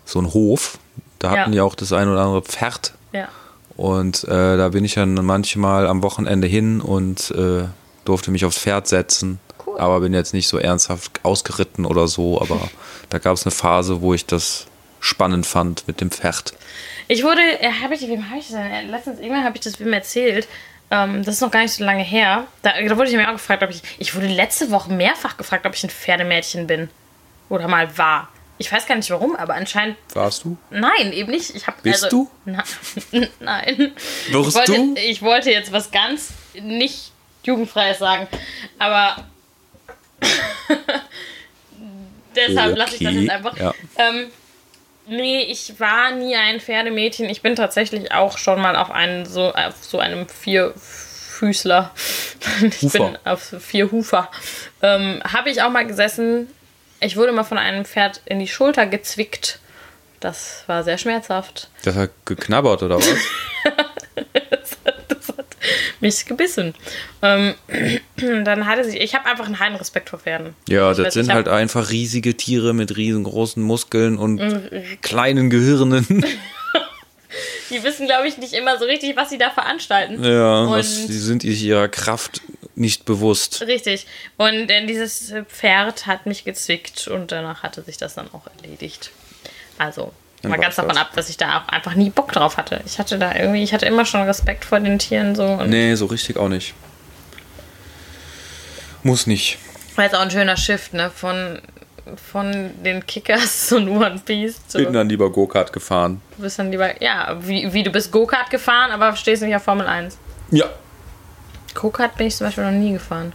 so einen Hof. Da hatten Ja. die auch das ein oder andere Pferd. ja. Und äh, da bin ich dann manchmal am Wochenende hin und äh, durfte mich aufs Pferd setzen. Cool. Aber bin jetzt nicht so ernsthaft ausgeritten oder so. Aber da gab es eine Phase, wo ich das spannend fand mit dem Pferd. Ich wurde, äh, habe ich, wem habe ich das denn? Äh, Letztens, irgendwann habe ich das wem erzählt. Ähm, das ist noch gar nicht so lange her. Da, da wurde ich mir auch gefragt, ob ich. Ich wurde letzte Woche mehrfach gefragt, ob ich ein Pferdemädchen bin. Oder mal war. Ich weiß gar nicht warum, aber anscheinend. Warst du? Nein, eben nicht. Ich hab, Bist also, du? Na, nein. Wirst ich wollte, du? Ich wollte jetzt was ganz nicht Jugendfreies sagen. Aber deshalb lasse ich das Okay, jetzt einfach. ja. Ähm, nee, ich war nie ein Pferdemädchen. Ich bin tatsächlich auch schon mal auf einen so auf so einem Vierfüßler. Ich Hufer. bin auf vier Hufer. Ähm, Habe ich auch mal gesessen. Ich wurde mal von einem Pferd in die Schulter gezwickt. Das war sehr schmerzhaft. Das hat geknabbert oder was? Das hat mich gebissen. Ähm, dann hatte sie. Ich habe einfach einen heilen Respekt vor Pferden. Ja, Ich das weiß, sind halt einfach riesige Tiere mit riesengroßen Muskeln und Mhm. kleinen Gehirnen. Die wissen, glaube ich, nicht immer so richtig, was sie da veranstalten. ja, Und- was, die sind sich ihrer Kraft nicht bewusst. Richtig. Und äh, dieses Pferd hat mich gezwickt und danach hatte sich das dann auch erledigt. Also, Dann mal ganz davon das. ab, dass ich da auch einfach nie Bock drauf hatte. Ich hatte da irgendwie, ich hatte immer schon Respekt vor den Tieren so und Nee, so richtig auch nicht. Muss nicht. war jetzt auch ein schöner Shift, ne? Von, von den Kickers zu One Piece zu. Bin dann lieber Go-Kart gefahren. Du bist dann lieber, ja, wie, wie du bist Go-Kart gefahren, aber stehst nicht auf Formel 1. Ja. Go-Kart bin ich zum Beispiel noch nie gefahren.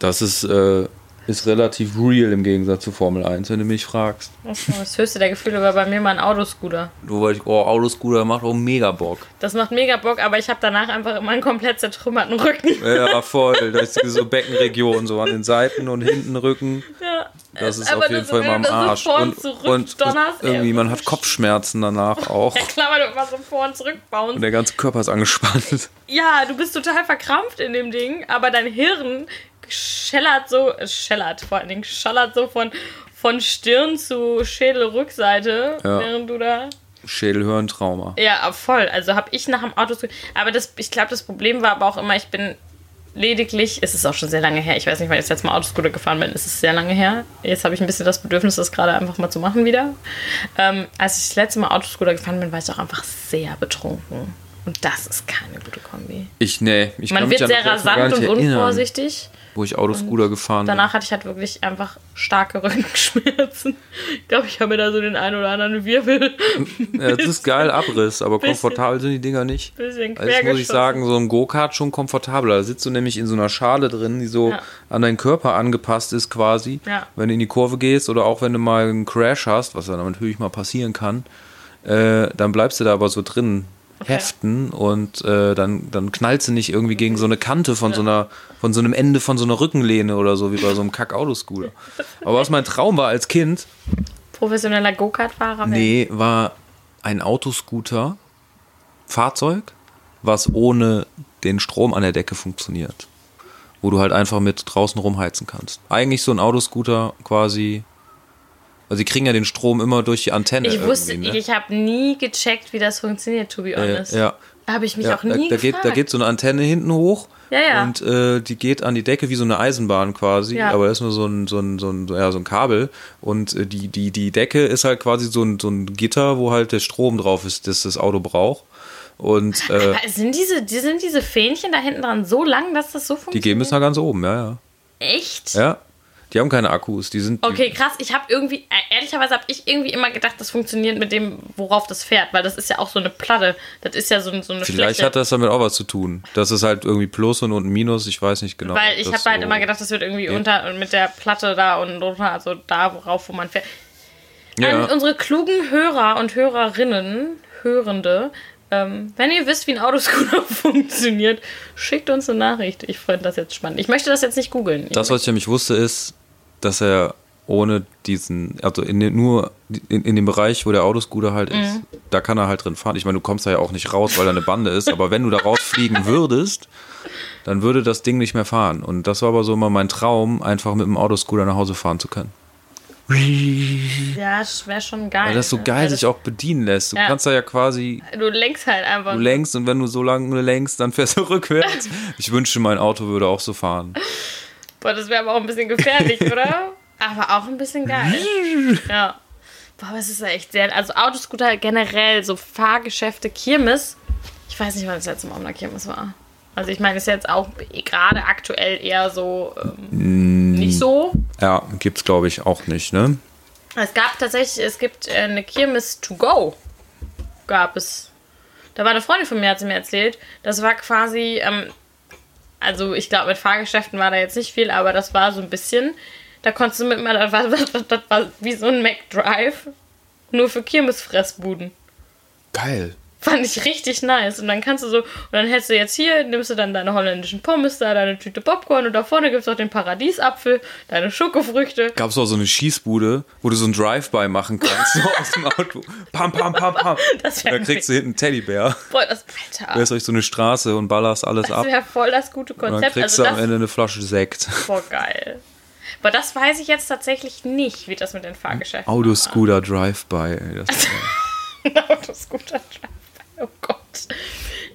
Das ist, äh, ist relativ real im Gegensatz zu Formel 1, wenn du mich fragst. Das, höchste der Gefühle war bei mir mal ein Autoscooter. Weil ich, oh, Autoscooter macht auch mega Bock. Das macht mega Bock, aber ich habe danach einfach immer einen komplett zertrümmerten Rücken. Ja, voll. Da ist so Beckenregion, so an den Seiten und hinten Rücken. Ja. Das ist Aber auf jeden so, Fall du am so Arsch. vor und Und, zurück und donnerst, ey, irgendwie, so man hat Kopfschmerzen danach auch. Ja, klar, weil du immer so vor und zurück Und bounce. der ganze Körper ist angespannt. Ja, du bist total verkrampft in dem Ding, aber dein Hirn schellert so, äh, schellert vor allen Dingen, schallert so von, von Stirn zu Schädelrückseite, Ja. während du da. Schädelhirntrauma. Ja, voll. Also habe ich nach dem Auto. Aber das, ich glaube, das Problem war aber auch immer, ich bin lediglich, es ist auch schon sehr lange her, ich weiß nicht, wann ich das letzte Mal Autoscooter gefahren bin, es ist sehr lange her. Jetzt habe ich ein bisschen das Bedürfnis, das gerade einfach mal zu machen wieder. Ähm, als ich das letzte Mal Autoscooter gefahren bin, war ich auch einfach sehr betrunken. Und das ist keine gute Kombi. Ich, nee, ich Man wird sehr rasant und unvorsichtig. Wo ich Autoscooter gefahren Danach hatte ich halt wirklich einfach starke Rückenschmerzen. Ich glaube, ich habe mir da so den einen oder anderen Wirbel bin. Ja, das ist geil, Abriss, aber Bisschen. komfortabel sind die Dinger nicht. bisschen Also das muss ich sagen, so ein Go-Kart schon komfortabler. Da sitzt du nämlich in so einer Schale drin, die so Ja. an deinen Körper angepasst ist quasi. Ja. Wenn du in die Kurve gehst oder auch wenn du mal einen Crash hast, was ja dann natürlich mal passieren kann, äh, dann bleibst du da aber so drin heften und äh, dann, dann knallst du nicht irgendwie gegen so eine Kante von so einer, von so einem Ende von so einer Rückenlehne oder so, wie bei so einem Kack-Autoscooter. Aber was mein Traum war als Kind, Professioneller Go-Kart-Fahrer. Nee, war ein Autoscooter, Fahrzeug, was ohne den Strom an der Decke funktioniert. Wo du halt einfach mit draußen rumheizen kannst. Eigentlich so ein Autoscooter quasi. Also, sie kriegen ja den Strom immer durch die Antenne. Ich wusste, ne? ich habe nie gecheckt, wie das funktioniert, to be honest. äh, ja. Da habe ich mich Ja, auch da, nie da, geht, gefragt. da geht so eine Antenne hinten hoch Ja, ja. und äh, die geht an die Decke wie so eine Eisenbahn quasi, Ja. aber da ist nur so ein, so ein, so ein, ja, so ein Kabel und äh, die, die, die Decke ist halt quasi so ein, so ein Gitter, wo halt der Strom drauf ist, das das Auto braucht. Und äh, sind diese, die, sind diese Fähnchen da hinten dran so lang, dass das so die funktioniert? gehen bis nach ganz oben, ja, ja. Echt? Ja, die haben keine Akkus, die sind. Okay, krass. Ich habe irgendwie, äh, ehrlicherweise habe ich irgendwie immer gedacht, das funktioniert mit dem, worauf das fährt, weil das ist ja auch so eine Platte. Das ist ja so, so eine Vielleicht Fläche. hat das damit auch was zu tun. Das ist halt irgendwie Plus und unten Minus, ich weiß nicht genau. weil ich habe halt immer gedacht, das wird irgendwie unter und mit der Platte da und drunter, also da, worauf wo man fährt. An Ja, unsere klugen Hörer und Hörerinnen, Hörende, ähm, wenn ihr wisst, wie ein Autoscooter funktioniert, schickt uns eine Nachricht. Ich finde das jetzt spannend. Ich möchte das jetzt nicht googeln. das, was ich nämlich wusste, ist, dass er ohne diesen, also in den, nur in, in dem Bereich, wo der Autoscooter halt ist, Mhm. da kann er halt drin fahren. Ich meine, du kommst da ja auch nicht raus, weil da eine Bande ist, aber wenn du da rausfliegen würdest, dann würde das Ding nicht mehr fahren. Und das war aber so immer mein Traum, einfach mit dem Autoscooter nach Hause fahren zu können. ja, das wäre schon geil. Weil das so ne? geil sich auch bedienen lässt. Du Ja. kannst da ja quasi Du lenkst halt einfach. Du lenkst und wenn du so lange lenkst, dann fährst du rückwärts. Ich wünschte, mein Auto würde auch so fahren. Boah, das wäre aber auch ein bisschen gefährlich, oder? Aber auch ein bisschen geil. Ja. Boah, aber es ist ja echt sehr. Also Autoscooter generell, so Fahrgeschäfte, Kirmes. Ich weiß nicht, wann das letzte Mal auf einer Kirmes war. Also ich meine, ist jetzt auch gerade aktuell eher so ähm, nicht so. Ja, gibt's glaube ich auch nicht, ne? Es gab tatsächlich, es gibt äh, eine Kirmes to go. Gab es. Da war eine Freundin von mir, hat sie mir erzählt. Das war quasi, ähm, also ich glaube, mit Fahrgeschäften war da jetzt nicht viel, aber das war so ein bisschen, da konntest du mit mal, das war, das war wie so ein McDrive, nur für Kirmesfressbuden. Geil. Fand ich richtig nice. Und dann kannst du so, und dann hättest du jetzt hier, nimmst du dann deine holländischen Pommes da, deine Tüte Popcorn und da vorne gibt es auch den Paradiesapfel, deine Schokofrüchte. Gab es auch so eine Schießbude, wo du so ein Drive-By machen kannst, so aus dem Auto. Pam, pam, pam, pam. Das Und dann kriegst du hinten einen Teddybär. voll das Alter. Lässt euch so eine Straße und ballerst alles ab. Das wäre voll das gute Und dann Konzept. kriegst Also du am Ende eine Flasche Sekt. voll geil. Aber das weiß ich jetzt tatsächlich nicht, wie das mit den Fahrgeschäften Autoscooter Drive-By. ey, Das ist Autoscooter Gott.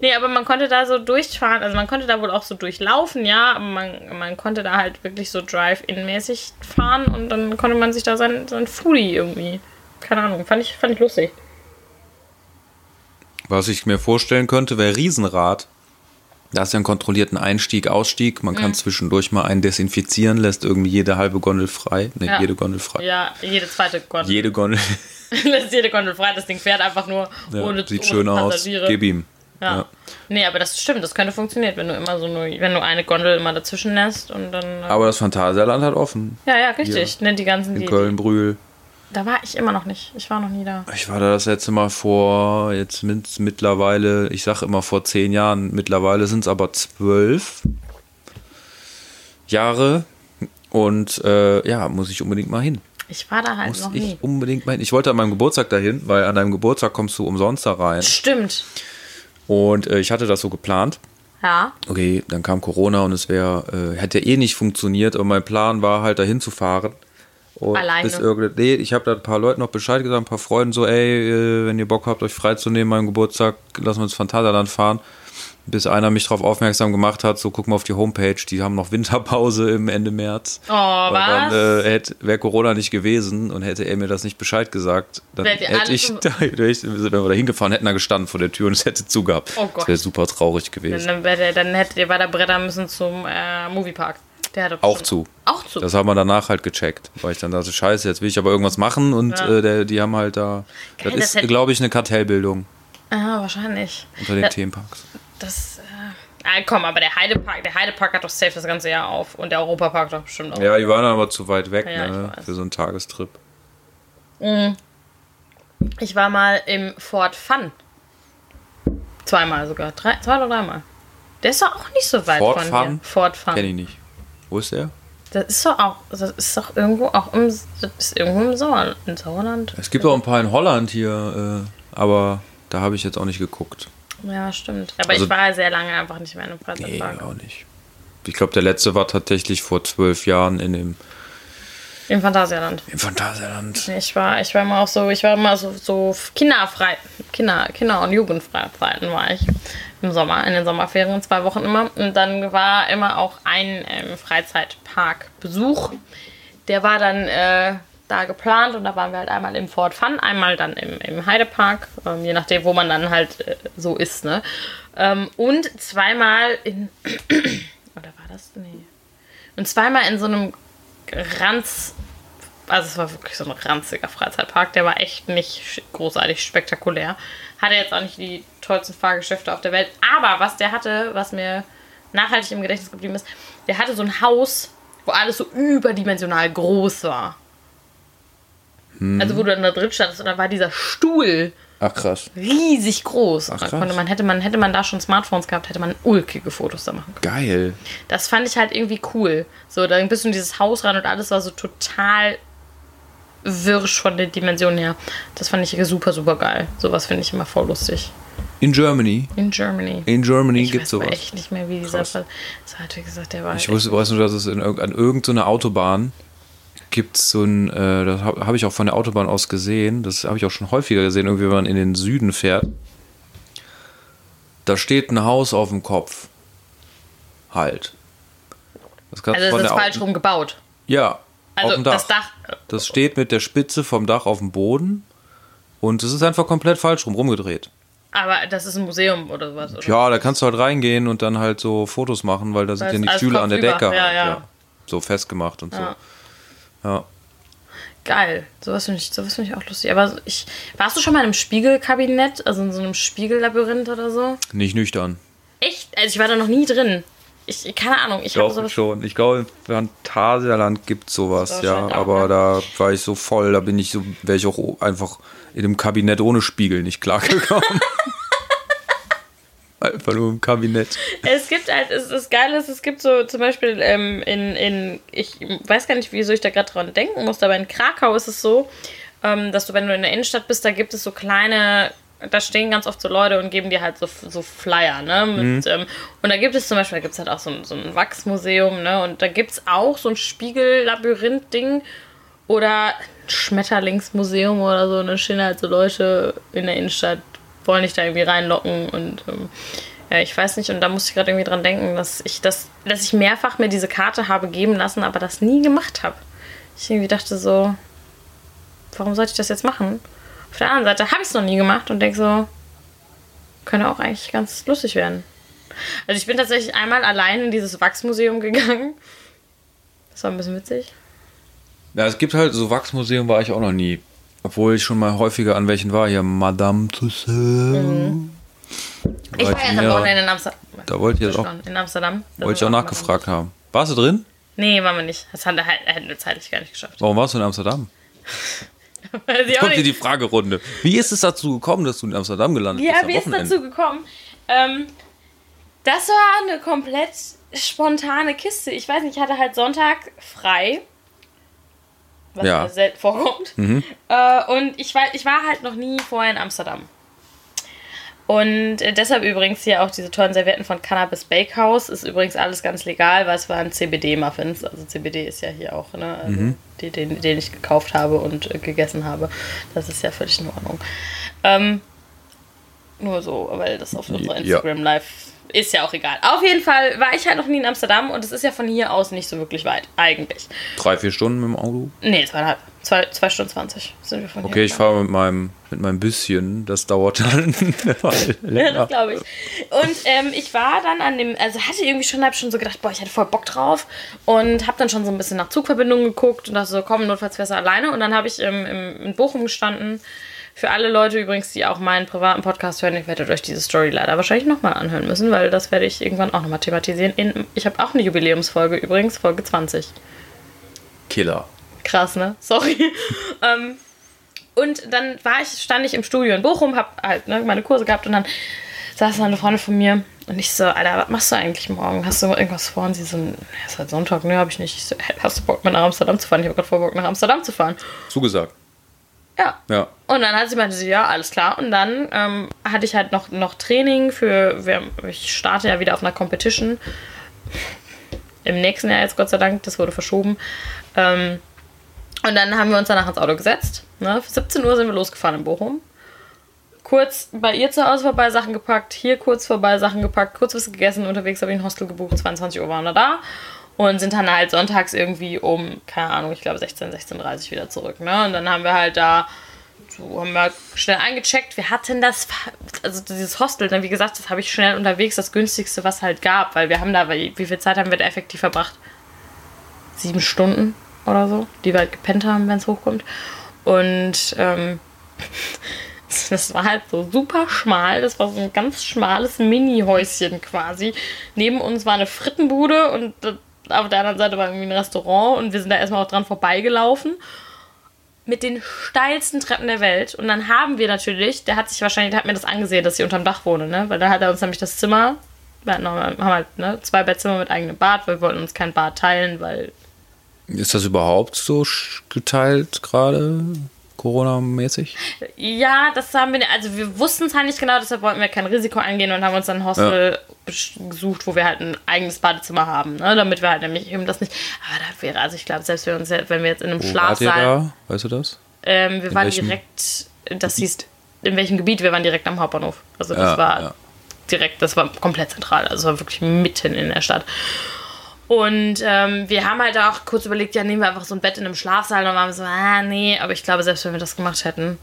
Nee, aber man konnte da so durchfahren, also man konnte da wohl auch so durchlaufen, ja, aber man, man konnte da halt wirklich so Drive-In-mäßig fahren und dann konnte man sich da sein, sein Foodie irgendwie. Keine Ahnung, fand ich, fand ich lustig. Was ich mir vorstellen könnte, wäre Riesenrad. Da ist ja einen kontrollierten Einstieg, Ausstieg. Man kann Mhm. zwischendurch mal einen desinfizieren, lässt irgendwie jede halbe Gondel frei. Ne, Ja. jede Gondel frei. Ja, jede zweite Gondel. Jede Gondel Lässt jede Gondel frei, das Ding fährt einfach nur ja, ohne sieht ohne schön aus. Passagiere. Gib ihm. Ja. Ja. Nee, aber das stimmt, das könnte funktionieren, wenn du immer so nur, wenn du eine Gondel immer dazwischen lässt und dann. äh, Aber das Phantasialand hat offen. ja, ja, richtig. Ne, die ganzen, In die, Köln, Brühl. Da war ich immer noch nicht. Ich war noch nie da. Ich war da das letzte Mal vor, jetzt mit, mittlerweile, ich sage immer vor zehn Jahren, mittlerweile sind es aber zwölf Jahre. Und äh, ja, muss ich unbedingt mal hin. Ich war da halt Muss noch ich nie. unbedingt mal hin. Ich wollte an meinem Geburtstag dahin, weil an deinem Geburtstag kommst du umsonst da rein. Stimmt. Und äh, ich hatte das so geplant. Ja. Okay, dann kam Corona und es wäre, äh, hätte eh nicht funktioniert, aber mein Plan war halt dahin zu fahren. Und Alleine? Bis irgende, nee, ich habe da ein paar Leuten noch Bescheid gesagt, ein paar Freunden so, ey, äh, wenn ihr Bock habt, euch freizunehmen, meinem Geburtstag, lassen wir uns Phantasialand fahren. Bis einer mich darauf aufmerksam gemacht hat, so guck mal auf die Homepage, die haben noch Winterpause im Ende März. Oh, Weil was? dann äh, wäre Corona nicht gewesen und hätte er mir das nicht Bescheid gesagt, dann Wärt hätte ich, da, wäre ich, wenn wir da hingefahren, hätten da gestanden vor der Tür und es hätte zugehabt. Oh Gott. Das wäre super traurig gewesen. dann, der, dann hättet ihr weiter brettern müssen zum äh, Moviepark. Der hatte Auch zu. Auch zu. Das haben wir danach halt gecheckt, weil ich dann dachte, scheiße, jetzt will ich aber irgendwas machen und Ja. äh, der, die haben halt da, Geil, das das ist, glaube ich, eine Kartellbildung ah, wahrscheinlich. unter den Ja. Themenparks. Das. Äh, ah, komm, aber der Heidepark, der Heidepark hat doch safe das ganze Jahr auf. Und der Europapark doch bestimmt auch. Ja, die waren aber zu weit weg, Ja, ne, für so einen Tagestrip. Ich war mal im Fort Fun. Zweimal sogar. Drei, zwei oder dreimal. Der ist doch auch nicht so weit Fort von Fun? hier. Fort Fun. Kenn ich nicht. Wo ist der? Das ist doch auch, das ist doch irgendwo auch im, das ist irgendwo im Sauer, im Sauerland. Es gibt auch ein paar in Holland hier, äh, aber da habe ich jetzt auch nicht geguckt. Ja, stimmt. Aber Also- ich war sehr lange einfach nicht mehr in einem Nee, Freizeitpark. auch nicht. Ich glaube, der letzte war tatsächlich vor zwölf Jahren in dem Im Phantasialand. im Phantasialand. Ich war, ich war immer auch so, ich war immer so, so kinderfrei, Kinder, Kinder- und Jugendfreizeiten war ich im Sommer, in den Sommerferien, zwei Wochen immer. Und dann war immer auch ein ähm, Freizeitparkbesuch. Der war dann äh, da geplant und da waren wir halt einmal im Fort Fun, einmal dann im, im Heidepark, ähm, je nachdem, wo man dann halt äh, so ist, ne? Ähm, und zweimal in, oder war das? Nee. Und zweimal in so einem Ranz, also es war wirklich so ein ranziger Freizeitpark, der war echt nicht großartig spektakulär. Hatte jetzt auch nicht die tollsten Fahrgeschäfte auf der Welt, aber was der hatte, was mir nachhaltig im Gedächtnis geblieben ist, der hatte so ein Haus, wo alles so überdimensional groß war. Also wo du dann da drin standest und da war dieser Stuhl Ach krass. riesig groß. Ach, krass. konnte man, hätte, man, hätte man da schon Smartphones gehabt, hätte man ulkige Fotos da machen können. Geil. Das fand ich halt irgendwie cool. So, dann bist du in dieses Haus ran und alles war so total wirsch von den Dimensionen her. Das fand ich super, super geil. Sowas finde ich immer voll lustig. In Germany. In Germany. In Germany ich gibt weiß es sowas. echt nicht mehr, wie dieser Krass. Fall. Das hat wie gesagt, der war. Ich echt- wusste, weiß nur, dass es in, an irgendeiner Autobahn gibt so ein, äh, das habe hab ich auch von der Autobahn aus gesehen, das habe ich auch schon häufiger gesehen, irgendwie, wenn man in den Süden fährt. Da steht ein Haus auf dem Kopf. Halt. Das also, von es ist falsch Au- rum gebaut. Ja, Also, Dach. das Dach. Das steht mit der Spitze vom Dach auf dem Boden und es ist einfach komplett falsch rum, rumgedreht. Aber das ist ein Museum oder sowas. Oder? Ja, da kannst du halt reingehen und dann halt so Fotos machen, weil da sind ja es die Stühle an der. Decke Ja, halt, ja. so festgemacht und Ja. so. Ja. Geil. Sowas finde ich, sowas find ich auch lustig. Aber ich. Warst du schon mal in einem Spiegelkabinett? Also in so einem Spiegellabyrinth oder so? Nicht nüchtern. Echt? Also ich war da noch nie drin. Ich, keine Ahnung, ich sowas. schon. Ich glaube, im Phantasialand gibt sowas, Das ja. auch, Aber ne? da war ich so voll, da bin ich so, wäre ich auch einfach in einem Kabinett ohne Spiegel nicht klargekommen. einfach nur im Kabinett. Es gibt halt, es ist geil, es gibt so zum Beispiel ähm, in, in, ich weiß gar nicht, wieso ich da gerade dran denken musste, aber in Krakau ist es so, ähm, dass du, wenn du in der Innenstadt bist, da gibt es so kleine, da stehen ganz oft so Leute und geben dir halt so, so Flyer, ne? Mit, ähm, und da gibt es zum Beispiel, da gibt es halt auch so, ein- so ein Wachsmuseum, ne? Und da gibt es auch so ein Spiegellabyrinth-Ding oder ein Schmetterlingsmuseum oder so, und dann stehen halt so Leute in der Innenstadt, wollen dich da irgendwie reinlocken und ähm, ja, ich weiß nicht, und da musste ich gerade irgendwie dran denken, dass ich das, dass ich mehrfach mir diese Karte habe geben lassen, aber das nie gemacht habe. Ich irgendwie dachte so, warum sollte ich das jetzt machen? Auf der anderen Seite habe ich es noch nie gemacht und denke so, könnte auch eigentlich ganz lustig werden. Also ich bin tatsächlich einmal allein in dieses Wachsmuseum gegangen. Das war ein bisschen witzig. Ja, es gibt halt so Wachsmuseum war ich auch noch nie. Obwohl ich schon mal häufiger an welchen war. Hier Madame Tussauds. Ich war jetzt am Wochenende in Amsterdam. Da wollte ich jetzt auch, In Amsterdam. Da wollte ich auch nachgefragt haben. Warst du drin? Nee, waren wir nicht. Das hat- hätten wir zeitlich gar nicht geschafft. Warum warst du in Amsterdam? Auch Kommt hier nicht. die Fragerunde. Wie ist es dazu gekommen, dass du in Amsterdam gelandet bist Ja, wie ist Wochenende? dazu gekommen? Ähm, das war eine komplett spontane Kiste. Ich weiß nicht, ich hatte halt Sonntag frei. Was Ja. mir selten vorkommt. Äh, und ich war, ich war halt noch nie vorher in Amsterdam. Und äh, deshalb übrigens hier auch diese tollen Servietten von Cannabis Bakehouse. Ist übrigens alles ganz legal, weil es waren CBD-Muffins. Also CBD ist ja hier auch, ne? Also die, den, den ich gekauft habe und äh, gegessen habe. Das ist ja völlig in Ordnung. Ähm, nur so, weil das auf unserer Ja. Ist ja auch egal. Auf jeden Fall war ich halt noch nie in Amsterdam und es ist ja von hier aus nicht so wirklich weit, eigentlich. Drei, vier Stunden mit dem Auto? Nee, zweieinhalb. Zwei, zwei Stunden zwanzig sind wir von Okay, hier. ich fahre mit meinem, mit meinem bisschen. Das dauert dann Ja, länger. das glaube ich. Und ähm, ich war dann an dem, also hatte irgendwie schon, hab schon so gedacht, boah, ich hätte voll Bock drauf und habe dann schon so ein bisschen nach Zugverbindungen geguckt und dachte so, komm, notfalls du alleine. Und dann habe ich ähm, im, in Bochum gestanden. Für alle Leute übrigens, die auch meinen privaten Podcast hören, ihr werdet euch diese Story leider wahrscheinlich nochmal anhören müssen, weil das werde ich irgendwann auch nochmal thematisieren. In, ich habe auch eine Jubiläumsfolge übrigens, Folge 20. Killer. Krass, ne? Sorry. ähm, und dann war ich, stand ich im Studio in Bochum, hab halt ne, meine Kurse gehabt und dann saß da eine Freundin von mir und ich so, Alter, was machst du eigentlich morgen? Hast du irgendwas vor? Und sie so, ja, ist halt Sonntag, ne, hab ich nicht. Ich so, hast du Bock, mit nach Amsterdam zu fahren? Ich habe gerade vor Bock, nach Amsterdam zu fahren. Zugesagt. Ja. Ja. Und dann hat sie meinte sie, ja, alles klar. Und dann ähm, hatte ich halt noch, noch Training für, wir, ich starte ja wieder auf einer Competition. Im nächsten Jahr jetzt, Gott sei Dank, das wurde verschoben. Ähm, und dann haben wir uns danach ins Auto gesetzt. Ne? Für 17 Uhr sind wir losgefahren in Bochum. Kurz bei ihr zu Hause vorbei Sachen gepackt, hier kurz vorbei Sachen gepackt, kurz was gegessen, unterwegs habe ich ein Hostel gebucht, 22 Uhr waren wir da und sind dann halt sonntags irgendwie um, keine Ahnung, ich glaube 16, 16.30 wieder zurück. Ne? Und dann haben wir halt da, so haben wir schnell eingecheckt. Wir hatten das, also dieses Hostel, dann wie gesagt, das habe ich schnell unterwegs, das günstigste, was halt gab, weil wir haben da, wie viel Zeit haben wir da effektiv verbracht? Sieben Stunden oder so, die wir halt gepennt haben, wenn es hochkommt. Und ähm, das war halt so super schmal. Das war so ein ganz schmales Mini-Häuschen quasi. Neben uns war eine Frittenbude und äh, auf der anderen Seite war irgendwie ein Restaurant und wir sind da erstmal auch dran vorbeigelaufen. Mit den steilsten Treppen der Welt. Und dann haben wir natürlich, der hat sich wahrscheinlich, der hat mir das angesehen, dass ich unterm Dach wohne, ne? Weil dann hat er uns nämlich das Zimmer, wir hatten noch, haben halt ne, zwei Bettzimmer mit eigenem Bad, weil wir wollten uns kein Bad teilen, weil Ist das überhaupt so geteilt gerade? Corona-mäßig? Ja, das haben wir, also wir wussten es halt nicht genau, deshalb wollten wir kein Risiko eingehen und haben uns dann ein Hostel besch- gesucht, wo wir halt ein eigenes Badezimmer haben, ne? damit wir halt nämlich eben das nicht, aber das wäre, also ich glaube, selbst wenn, uns, wenn wir jetzt in einem Wo wart ihr Schlafsaal, da? Weißt du das? ähm, wir waren welchem direkt, das hieß, in welchem Gebiet, wir waren direkt am Hauptbahnhof, also das Ja, war ja. direkt, das war komplett zentral, also es war wirklich mitten in der Stadt. Und ähm, wir haben halt auch kurz überlegt, ja, nehmen wir einfach so ein Bett in einem Schlafsaal. Und dann waren wir so, ah, nee, aber ich glaube, selbst wenn wir das gemacht hätten,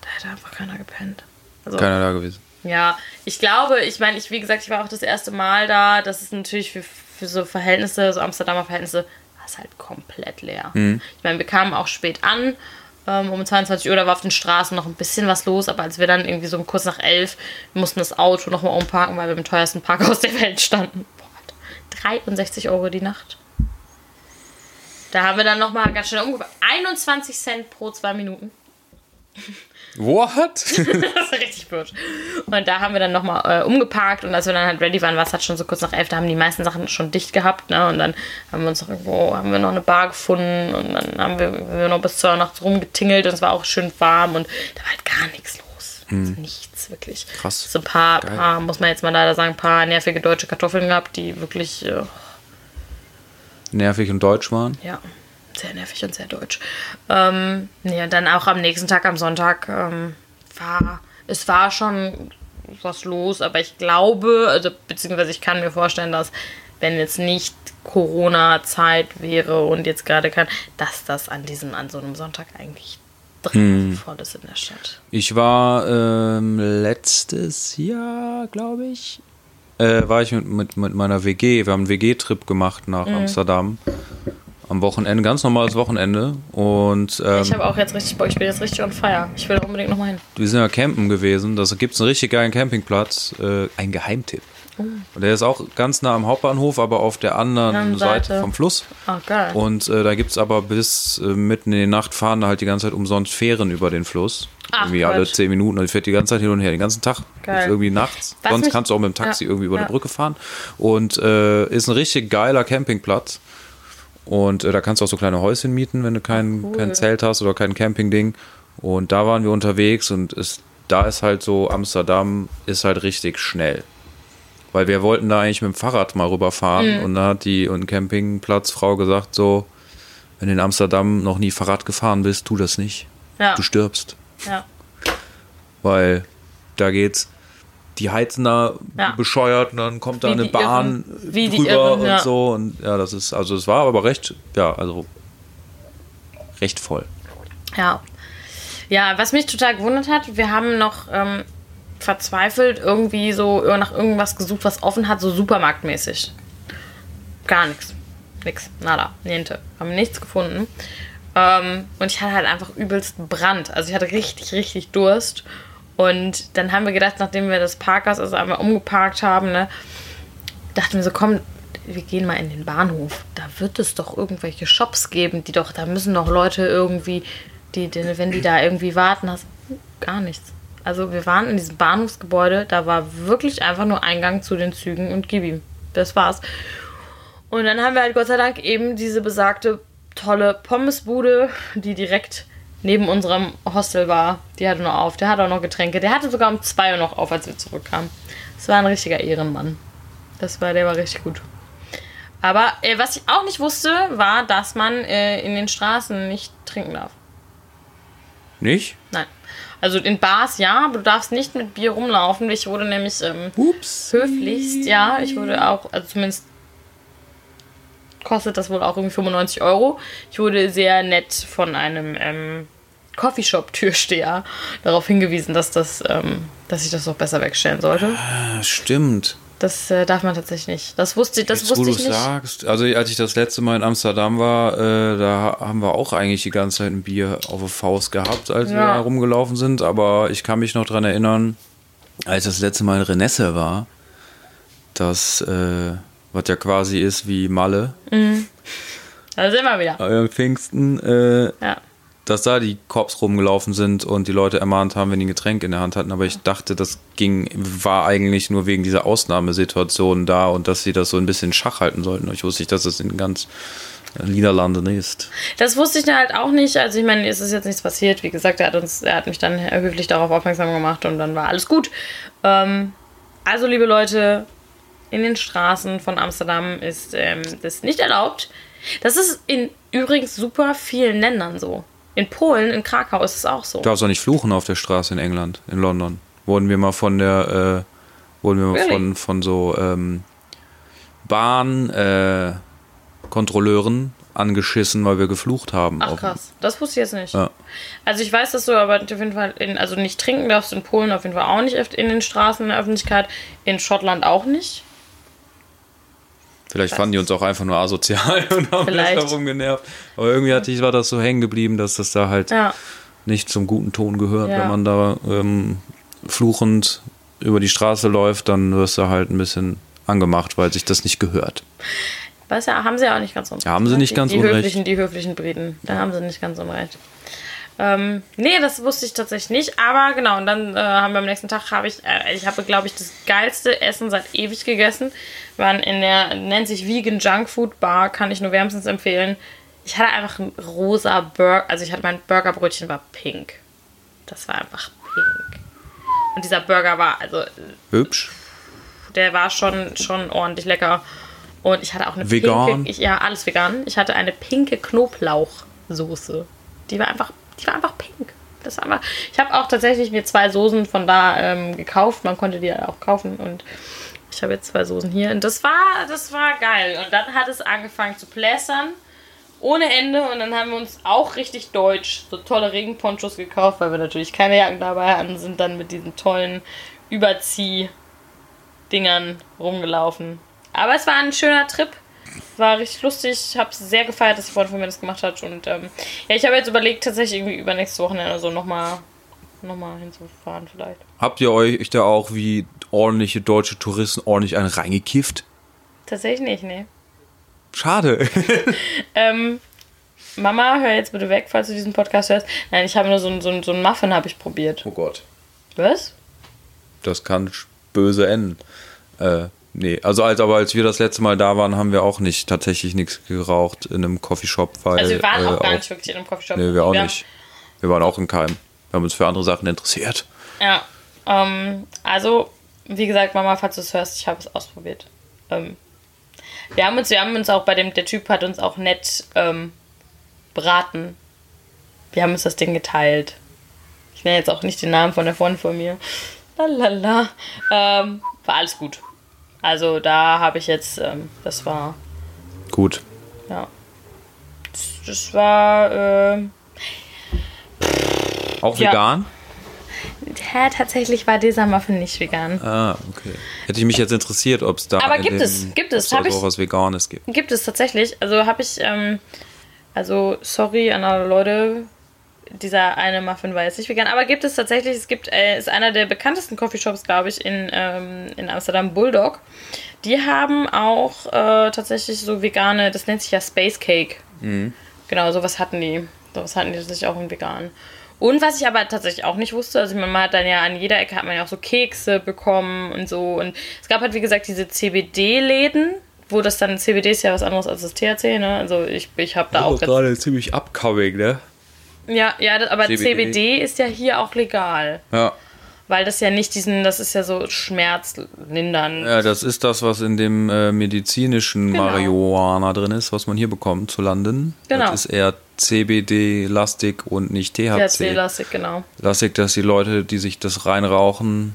da hätte einfach keiner gepennt. Also, Keiner da gewesen. ja, ich glaube, ich meine, ich, wie gesagt, ich war auch das erste Mal da. Das ist natürlich für, für so Verhältnisse, so Amsterdamer Verhältnisse, war es halt komplett leer. Ich meine, wir kamen auch spät an. Ähm, um 22 Uhr, da war auf den Straßen noch ein bisschen was los, aber als wir dann irgendwie so kurz nach elf, mussten das Auto nochmal umparken, weil wir im teuersten Parkhaus der Welt standen. Boah, Alter. 63 Euro die Nacht. Da haben wir dann nochmal ganz schnell umgebracht. 21 Cent pro zwei Minuten. What? das ist richtig blöd. Und da haben wir dann nochmal äh, umgeparkt und als wir dann halt ready waren, war es halt schon so kurz nach elf, da haben die meisten Sachen schon dicht gehabt, ne? Und dann haben wir uns noch irgendwo, haben wir noch eine Bar gefunden und dann haben wir, wir noch bis zur Nacht rumgetingelt und es war auch schön warm und da war halt gar nichts los. Also nichts, wirklich. Krass. So ein paar, paar, muss man jetzt mal leider sagen, ein paar nervige deutsche Kartoffeln gehabt, die wirklich, äh, Nervig und deutsch waren. ja, sehr nervig und sehr deutsch. Ähm, und dann auch am nächsten Tag, am Sonntag, ähm, war, es war schon was los, aber ich glaube, also beziehungsweise ich kann mir vorstellen, dass wenn jetzt nicht Corona-Zeit wäre und jetzt gerade kann, dass das an diesem, an so einem Sonntag eigentlich drin voll ist in der Stadt. Ich war ähm, letztes Jahr, glaube ich, äh, war ich mit, mit, mit meiner WG. Wir haben einen WG-Trip gemacht nach Amsterdam. Am Wochenende, ganz normales Wochenende. Und ähm, Ich habe auch jetzt richtig Bock, ich bin jetzt richtig on fire. Ich will unbedingt nochmal hin. wir sind ja campen gewesen. Da gibt es einen richtig geilen Campingplatz. Äh, ein Geheimtipp. Und der ist auch ganz nah am Hauptbahnhof, aber auf der anderen Seite. Seite. vom Fluss. Ah, geil. Und äh, da gibt es aber bis äh, mitten in die Nacht fahren da halt die ganze Zeit umsonst Fähren über den Fluss. Ach, irgendwie alle Quatsch. zehn Minuten. Und die fährt die ganze Zeit hin und her, den ganzen Tag. Geil. Irgendwie nachts. Was Sonst kannst du auch mit dem Taxi Ja, irgendwie über ja. eine Brücke fahren. Und äh, ist ein richtig geiler Campingplatz. Und äh, da kannst du auch so kleine Häuschen mieten, wenn du kein, cool. kein Zelt hast oder kein Campingding. Und da waren wir unterwegs und es, da ist halt so, Amsterdam ist halt richtig schnell. Weil wir wollten da eigentlich mit dem Fahrrad mal rüberfahren und da hat die und Campingplatzfrau gesagt so, wenn du in Amsterdam noch nie Fahrrad gefahren bist, tu das nicht. ja, Du stirbst. ja. Weil da geht's, die heizen da Ja. bescheuert und dann kommt da Wie eine Bahn Irren. Drüber Irren, und ja. so. Und ja, das ist, also es war aber recht, ja, also recht voll. Ja. Ja, was mich total gewundert hat, wir haben noch ähm, verzweifelt irgendwie so nach irgendwas gesucht, was offen hat, so supermarktmäßig. Gar nichts. Nix. Nada. Niente. Haben nichts gefunden. Ähm, und ich hatte halt einfach übelst Brand. Also ich hatte richtig, richtig Durst. Und dann haben wir gedacht, nachdem wir das Parkhaus also einmal umgeparkt haben, ne, dachten wir so, komm, wir gehen mal in den Bahnhof. Da wird es doch irgendwelche Shops geben, die doch, da müssen doch Leute irgendwie, die, die wenn die da irgendwie warten, hast gar nichts. Also wir waren in diesem Bahnhofsgebäude, da war wirklich einfach nur Eingang zu den Zügen und gib ihm. Das war's. Und dann haben wir halt Gott sei Dank eben diese besagte tolle Pommesbude, die direkt neben unserem Hostel war. Die hatte noch auf. Der hatte auch noch Getränke. Der hatte sogar um 2 Uhr noch auf, als wir zurückkamen. Das war ein richtiger Ehrenmann. Das war, der war richtig gut. Aber äh, was ich auch nicht wusste, war, dass man äh, in den Straßen nicht trinken darf. Nicht? Nein. Also in Bars ja, aber du darfst nicht mit Bier rumlaufen. Ich wurde nämlich ähm, Ups. höflichst, ja, ich wurde auch, also zumindest kostet das wohl auch irgendwie 95 Euro. Ich wurde sehr nett von einem ähm, Coffeeshop-Türsteher darauf hingewiesen, dass das, ähm, dass ich das doch besser wegstellen sollte. Ja, stimmt. Das äh, darf man tatsächlich nicht. Das wusste ich, das Jetzt, wusste ich nicht. sagst, also als ich das letzte Mal in Amsterdam war, äh, da haben wir auch eigentlich die ganze Zeit ein Bier auf der Faust gehabt, als wir Ja. da rumgelaufen sind. Aber ich kann mich noch dran erinnern, als das letzte Mal in Renesse war, das, äh, was ja quasi ist wie Malle, Da sind wir wieder. äh, Pfingsten, äh, Ja. Dass da die Cops rumgelaufen sind und die Leute ermahnt haben, wenn die ein Getränk in der Hand hatten. Aber ich dachte, das ging, war eigentlich nur wegen dieser Ausnahmesituation da und dass sie das so ein bisschen Schach halten sollten. Ich wusste nicht, dass das in ganz äh, Niederlanden ist. Das wusste ich halt auch nicht. Also ich meine, es ist jetzt nichts passiert. Wie gesagt, er hat uns, er hat mich dann höflich darauf aufmerksam gemacht und dann war alles gut. Ähm, also liebe Leute, in den Straßen von Amsterdam ist ähm, das nicht erlaubt. Das ist in übrigens super vielen Ländern so. In Polen, in Krakau ist es auch so. Du darfst auch nicht fluchen auf der Straße in England, in London. Wurden wir mal von der, äh, wurden wir mal Really? von, von so ähm, Bahnkontrolleuren äh, angeschissen, weil wir geflucht haben. Ach krass, das wusste ich jetzt nicht. Ja. Also ich weiß, dass du aber auf jeden Fall, in, also nicht trinken darfst in Polen auf jeden Fall auch nicht in den Straßen in der Öffentlichkeit, in Schottland auch nicht. Vielleicht fanden die uns auch einfach nur asozial und haben Vielleicht. darum genervt. Aber irgendwie hatte ich, war das so hängen geblieben, dass das da halt Ja. nicht zum guten Ton gehört. Ja. Wenn man da ähm, fluchend über die Straße läuft, dann wirst du halt ein bisschen angemacht, weil sich das nicht gehört. Was ja, haben sie ja auch nicht ganz unrecht. Ja, haben sie nicht die, ganz die unrecht. Höflichen, die höflichen Briten, da haben sie nicht ganz unrecht. Ähm, nee, das wusste ich tatsächlich nicht, aber genau, und dann äh, haben wir am nächsten Tag, habe ich, äh, ich habe, glaube ich, das geilste Essen seit ewig gegessen. Wir waren in der, nennt sich Vegan Junk Food Bar, kann ich nur wärmstens empfehlen. Ich hatte einfach ein rosa Burger, also ich hatte mein Burgerbrötchen war pink. Das war einfach pink. Und dieser Burger war, also Hübsch. der war schon, schon ordentlich lecker. Und ich hatte auch eine Vegan? pinke, ich, ja, alles vegan. Ich hatte eine pinke Knoblauchsoße. Die war einfach, die war einfach pink. Das war ich habe auch tatsächlich mir zwei Soßen von da ähm, gekauft. Man konnte die auch kaufen und ich habe jetzt zwei Soßen hier. Und das war, das war geil. Und dann hat es angefangen zu plästern. Ohne Ende. Und dann haben wir uns auch richtig deutsch so tolle Regenponchos gekauft, weil wir natürlich keine Jacken dabei hatten, sind dann mit diesen tollen Überzieh-Dingern rumgelaufen. Aber es war ein schöner Trip. War richtig lustig. Ich habe es sehr gefeiert, dass die Freundin von mir das gemacht hat. Und ähm, ja, ich habe jetzt überlegt, tatsächlich irgendwie übernächstes Wochenende so nochmal noch mal hinzufahren vielleicht. Habt ihr euch da auch wie ordentliche deutsche Touristen ordentlich einen reingekifft? Tatsächlich nicht, nee. Schade. Ähm, Mama, hör jetzt bitte weg, falls du diesen Podcast hörst. Nein, ich habe nur so so so ein Muffin habe ich probiert. oh Gott. Was? Das kann böse enden. Äh, nee, also als, aber als wir das letzte Mal da waren, haben wir auch nicht tatsächlich nichts geraucht in einem Coffeeshop, weil Also wir waren äh, auch gar nicht wirklich in einem Coffeeshop. Nee, wir auch haben- nicht. Wir waren auch in keinem. Wir haben uns für andere Sachen interessiert. Ja, ähm, also, wie gesagt, Mama, falls du es hörst, ich habe es ausprobiert. Ähm, wir haben uns, wir haben uns auch bei dem, der Typ hat uns auch nett ähm, beraten. Wir haben uns das Ding geteilt. Ich nenne jetzt auch nicht den Namen von der Freundin von mir. Lalala. Ähm, war alles gut. Also da habe ich jetzt, ähm, das war, Gut. ja. Das, das war, ähm, Auch Ja. vegan? ja, tatsächlich war dieser Muffin nicht vegan. Ah, okay. Hätte ich mich jetzt interessiert, ob es da Aber gibt dem- es, gibt es, hab ich- was Veganes gibt. Gibt es tatsächlich. Also habe ich, ähm, also sorry an alle Leute, dieser eine Muffin war jetzt nicht vegan, aber gibt es tatsächlich, es gibt, äh, ist einer der bekanntesten Coffeeshops, glaube ich, in, ähm, in Amsterdam, Bulldog. Die haben auch äh, tatsächlich so vegane, das nennt sich ja Space Cake. Genau, sowas hatten die. Sowas hatten die tatsächlich auch in vegan. Und was ich aber tatsächlich auch nicht wusste, also man hat dann ja an jeder Ecke hat man ja auch so Kekse bekommen und so. Und es gab halt, wie gesagt, diese CBD-Läden, wo das dann, CBD ist ja was anderes als das THC, ne? Also ich, ich habe da auch. Jetzt, gerade ziemlich upcoming, ne? Ja, ja, das, aber CBD. CBD. ist ja hier auch legal. Ja. Weil das ja nicht diesen, das ist ja so schmerzlindern. Ja, das ist das, was in dem äh, medizinischen Genau. Marihuana drin ist, was man hier bekommt zu landen. Genau. Das ist eher CBD-lastig und nicht THC. THC-lastig, genau. Lastig, dass die Leute, die sich das reinrauchen,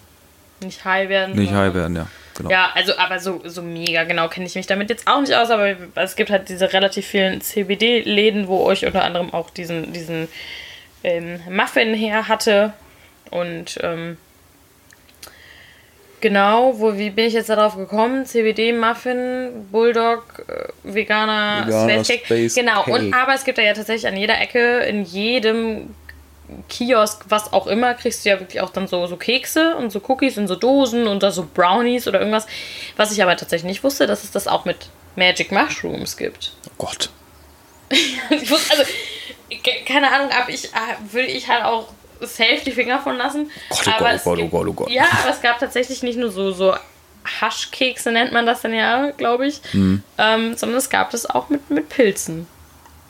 Nicht high werden. nicht high werden, ja. Genau. Ja, also aber so, so mega genau kenne ich mich damit jetzt auch nicht aus, aber es gibt halt diese relativ vielen CBD-Läden, wo euch unter anderem auch diesen, diesen ähm, Muffin her hatte. Und ähm, genau, wo, wie bin ich jetzt darauf gekommen? CBD-Muffin, Bulldog, äh, veganer, Veganer Space Cake. Genau, und Cake. aber es gibt da ja tatsächlich an jeder Ecke, in jedem Kiosk, was auch immer, kriegst du ja wirklich auch dann so, so Kekse und so Cookies in so Dosen und da so Brownies oder irgendwas. Was ich aber tatsächlich nicht wusste, dass es das auch mit Magic Mushrooms gibt. Oh Gott. Ich wusste, also, ke- keine Ahnung, aber ich äh, will ich halt auch safe die Finger von lassen. Gott, oh aber Gott, oh Gott, oh gibt- Gott, oh Gott. Ja, aber es gab tatsächlich nicht nur so, so Haschkekse, nennt man das dann ja, glaube ich, Mhm. ähm, sondern es gab das auch mit, mit Pilzen.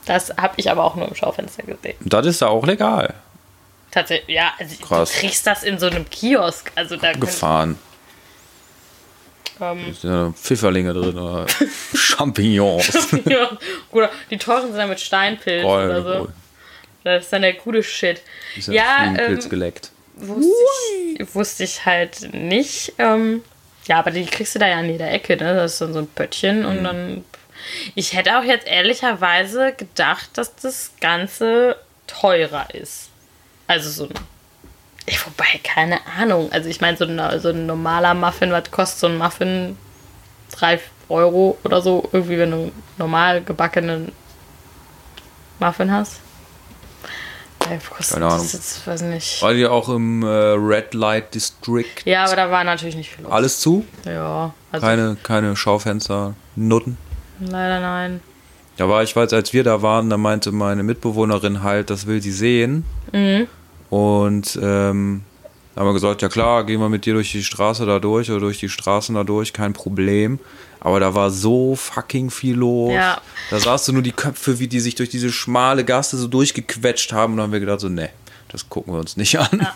Das habe ich aber auch nur im Schaufenster gesehen. Das ist da auch legal. Tatsächlich, ja, also Krass. du kriegst das in so einem Kiosk. Also da Gefahren. ähm, Sind da Pfifferlinge drin oder Champignons. ja, oder die teuren sind dann mit Steinpilz Gold, oder so. Gold. Das ist dann der gute Shit. Ist Ja, Fliegenpilz ähm, geleckt. Wusste ich, wusste ich halt nicht. Ähm, ja, aber die kriegst du da ja an jeder Ecke, ne? Das ist dann so ein Pöttchen Mhm. und dann. Ich hätte auch jetzt ehrlicherweise gedacht, dass das Ganze teurer ist. Also so ein. Ich, wobei, keine Ahnung. Also ich meine, so ein, so ein normaler Muffin, was kostet so ein Muffin? 3 Euro oder so, irgendwie, wenn du normal gebackenen Muffin hast. Kostet Keine das Ahnung. Jetzt, weiß nicht. War die auch im äh, Red Light District? Ja, aber da war natürlich nicht viel los. Alles zu? Ja, also Keine, keine Schaufenster, Nutten? leider nein. Da war ich, weiß, als wir da waren, da meinte meine Mitbewohnerin halt, das will sie sehen. Mhm. Und ähm, da haben wir gesagt, ja klar, gehen wir mit dir durch die Straße da durch oder durch die Straßen da durch, kein Problem. Aber da war so fucking viel los. Ja. Da sahst du nur die Köpfe, wie die sich durch diese schmale Gasse so durchgequetscht haben. Und dann haben wir gedacht, so, ne, das gucken wir uns nicht an.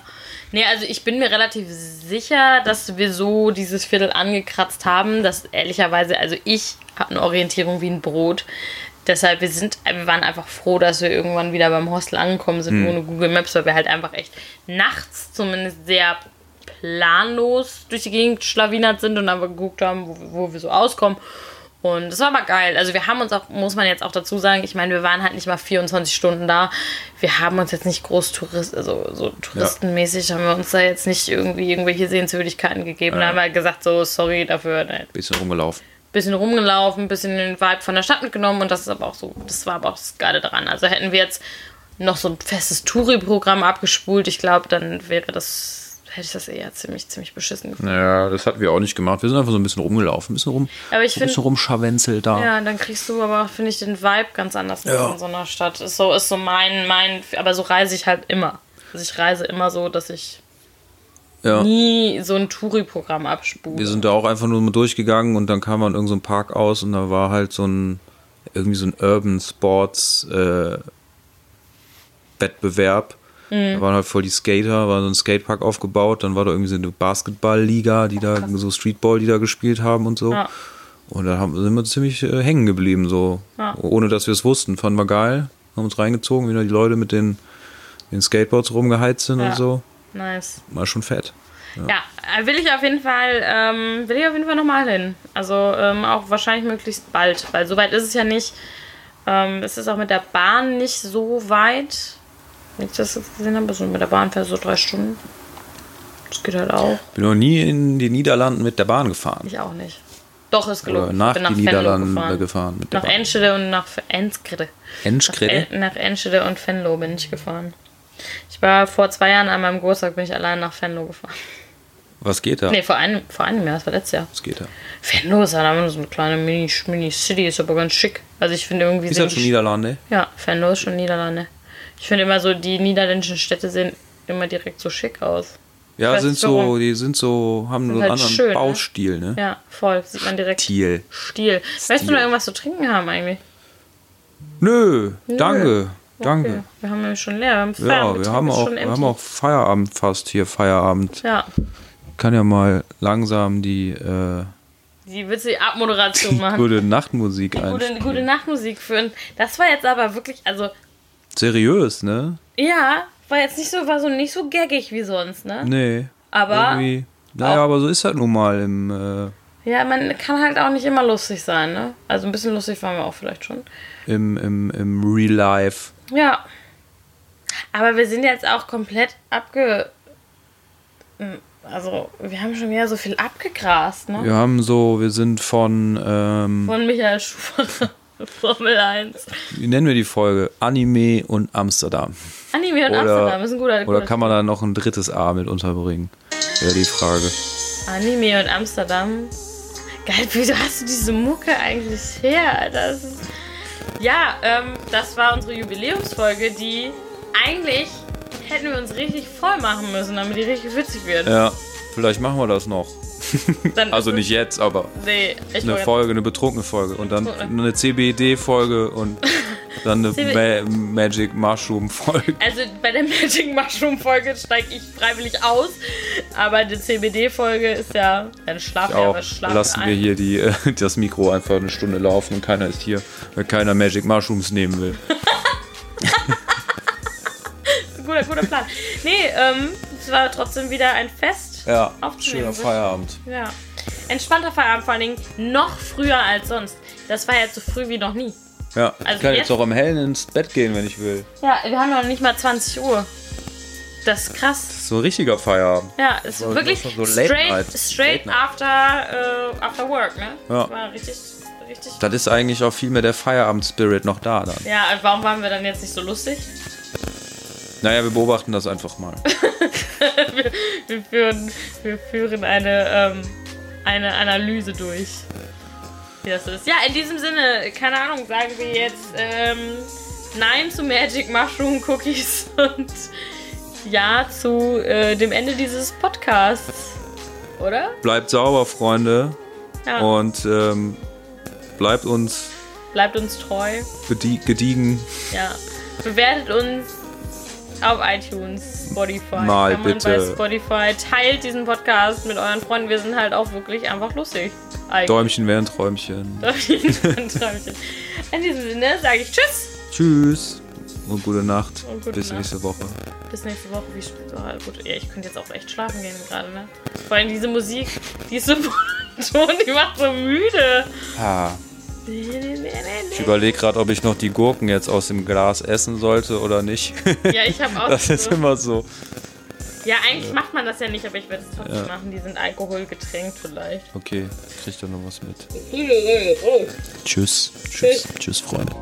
Nee, also ich bin mir relativ sicher, dass wir so dieses Viertel angekratzt haben, dass ehrlicherweise, also ich habe eine Orientierung wie ein Brot. Deshalb, wir sind, wir waren einfach froh, dass wir irgendwann wieder beim Hostel angekommen sind ohne Google Maps, weil wir halt einfach echt nachts zumindest sehr planlos durch die Gegend schlawinert sind und einfach geguckt haben, wo, wo wir so auskommen. Und das war aber geil. Also wir haben uns auch, muss man jetzt auch dazu sagen, ich meine, wir waren halt nicht mal 24 Stunden da. Wir haben uns jetzt nicht groß Tourist, also so touristenmäßig haben wir uns da jetzt nicht irgendwie irgendwelche Sehenswürdigkeiten gegeben. Da haben wir halt gesagt, so, sorry dafür, Bisschen rumgelaufen. Bisschen rumgelaufen, ein bisschen den Vibe von der Stadt mitgenommen und das ist aber auch so, das war aber auch das Geile daran. Also hätten wir jetzt noch so ein festes Touri-Programm abgespult, ich glaube, dann wäre das, hätte ich das eher ziemlich, ziemlich beschissen gefunden. Naja, das hatten wir auch nicht gemacht. Wir sind einfach so ein bisschen rumgelaufen, ein bisschen rum, Aber ich ein bisschen rumscharwenzelt da. ja, dann kriegst du aber, finde ich, den Vibe ganz anders Ja. in so einer Stadt. Ist so, ist so mein, mein, aber so reise ich halt immer. Also ich reise immer so, dass ich Ja. nie so ein Touri-Programm abspule. Wir sind da auch einfach nur mal durchgegangen und dann kam man in irgendeinem Park aus und da war halt so ein irgendwie so ein Urban Sports äh, Wettbewerb. Mhm. Da waren halt voll die Skater, war so ein Skatepark aufgebaut, dann war da irgendwie so eine Basketballliga, die da so Streetball, die da gespielt haben und so. Ja. Und da haben, sind wir ziemlich äh, hängen geblieben, so. Ja. Ohne dass wir es wussten. Fanden wir geil. Haben uns reingezogen, wieder die Leute mit den, den Skateboards rumgeheizt sind Ja. und so. Nice. War schon fett. Ja, äh, will ich auf jeden Fall, ähm, will ich auf jeden Fall nochmal hin. Also ähm, auch wahrscheinlich möglichst bald, weil so weit ist es ja nicht. Ähm, es ist auch mit der Bahn nicht so weit. Wenn ich das jetzt gesehen habe, also mit der Bahn fährst du so drei Stunden. Das geht halt auch. Bin noch nie in den Niederlanden mit der Bahn gefahren. Ich auch nicht. Doch, ist gelogen. Oder nach Ich bin die Venlo Niederlande gefahren. gefahren. mit Nach. Enschede und nach Enschede. Enschede? Nach, nach Enschede und Venlo bin ich gefahren. Ich war vor zwei Jahren an meinem Geburtstag, bin ich allein nach Venlo gefahren. Was geht da? Nee, vor einem, vor einem Jahr, das war letztes Jahr. Was geht da? Venlo ist halt so eine kleine Mini- Mini-City, ist aber ganz schick. Also ich finde irgendwie... Ist sehen das schon Niederlande? Ja, Venlo ist schon Niederlande. Ich finde immer so, die niederländischen Städte sehen immer direkt so schick aus. Ja, weiß sind so, warum. die sind so, haben so einen halt anderen schön, ne? Baustil, ne? Ja, voll. Sieht man direkt. Stil. Stil. Möchtest du noch irgendwas zu trinken haben eigentlich? Nö, danke. Okay. Danke. Wir haben nämlich schon leer. Wir haben Ja, Feierabend, wir haben, auch, wir haben auch Feierabend fast hier, Feierabend. Ja, Kann ja mal langsam die äh, die witzige Abmoderation machen. gute Nachtmusik Gute, einspielen. gute Nachtmusik führen. Das war jetzt aber wirklich, also, Seriös, ne? ja, war jetzt nicht so, war so nicht so gaggig wie sonst, ne? Nee. Aber, Irgendwie. Naja, aber so ist halt nun mal im. Äh, ja, man kann halt auch nicht immer lustig sein, ne? Also ein bisschen lustig waren wir auch vielleicht schon. im, im, im Real Life. Ja. Aber wir sind jetzt auch komplett abge. Also, wir haben schon wieder so viel abgegrast, ne? Wir haben so, wir sind von, ähm, Von Michael Schumacher. Formel 1. wie nennen wir die Folge? Anime und Amsterdam. Anime und Oder- Amsterdam ist ein guter. Oder guter kann man da noch ein drittes A mit unterbringen? Wäre die Frage. Anime und Amsterdam. Geil, wieso hast du diese Mucke eigentlich her? Das ist ja, ähm, das war unsere Jubiläumsfolge, die eigentlich hätten wir uns richtig voll machen müssen, damit die richtig witzig wird. Ja, vielleicht machen wir das noch. Also nicht jetzt, aber Nee, eine Folge, eine betrunkene Folge. Und dann eine CBD-Folge und dann eine Ma Magic Mushroom-Folge. Also bei der Magic Mushroom Folge steige ich freiwillig aus, aber die CBD Folge ist ja dann schlafen wir aber schlafen lassen wir ein. hier die, äh, das Mikro einfach eine Stunde laufen und keiner ist hier, weil keiner Magic Mushrooms nehmen will. Guter, guter Plan. Nee, ähm, es war trotzdem wieder ein Fest. Ja, Aufzunehmen. schöner Feierabend. Ja. Entspannter Feierabend, vor allen Dingen noch früher als sonst. Das war jetzt so früh wie noch nie. Ja, Also ich kann jetzt- jetzt auch am Hellen ins Bett gehen, wenn ich will. Ja, wir haben noch nicht mal 20 Uhr. Das ist krass. Das ist so ein richtiger Feierabend. Ja, ist wirklich so straight, Night. straight after, äh, after work, ne? Ja. Das war richtig, richtig. Das ist eigentlich auch viel mehr der Feierabend-Spirit noch da dann. Ja, warum waren wir dann jetzt nicht so lustig? Naja, wir beobachten das einfach mal. wir, führen, wir führen eine, ähm, eine Analyse durch. Wie das ist. Ja, in diesem Sinne, keine Ahnung, sagen wir jetzt ähm, Nein zu Magic Mushroom Cookies und Ja zu äh, dem Ende dieses Podcasts. Oder? Bleibt sauber, Freunde. Ja. Und ähm, bleibt uns Bleibt uns treu. gedie gediegen. Ja. Bewertet uns auf iTunes, Spotify. Mal Kann man bitte. Bei Spotify. Teilt diesen Podcast mit euren Freunden. Wir sind halt auch wirklich einfach lustig. Eigentlich. Däumchen wären Träumchen. Träumchen. In diesem Sinne sage ich Tschüss. Tschüss und gute Nacht. Und gute Bis Nacht. nächste Woche. Bis nächste Woche. Wie spät? Oh, gut, ja, ich könnte jetzt auch echt schlafen gehen gerade, ne? Vor allem diese Musik, die ist so monoton, die macht so müde. Ah. Ich überlege gerade, ob ich noch die Gurken jetzt aus dem Glas essen sollte oder nicht. Ja, ich habe auch Das ist immer so. Ja, eigentlich macht man das ja nicht, aber ich werde es trotzdem Ja. machen. Die sind alkoholgetränkt vielleicht. Okay, kriegt doch noch was mit. Tschüss. Tschüss. Tschüss, Freunde.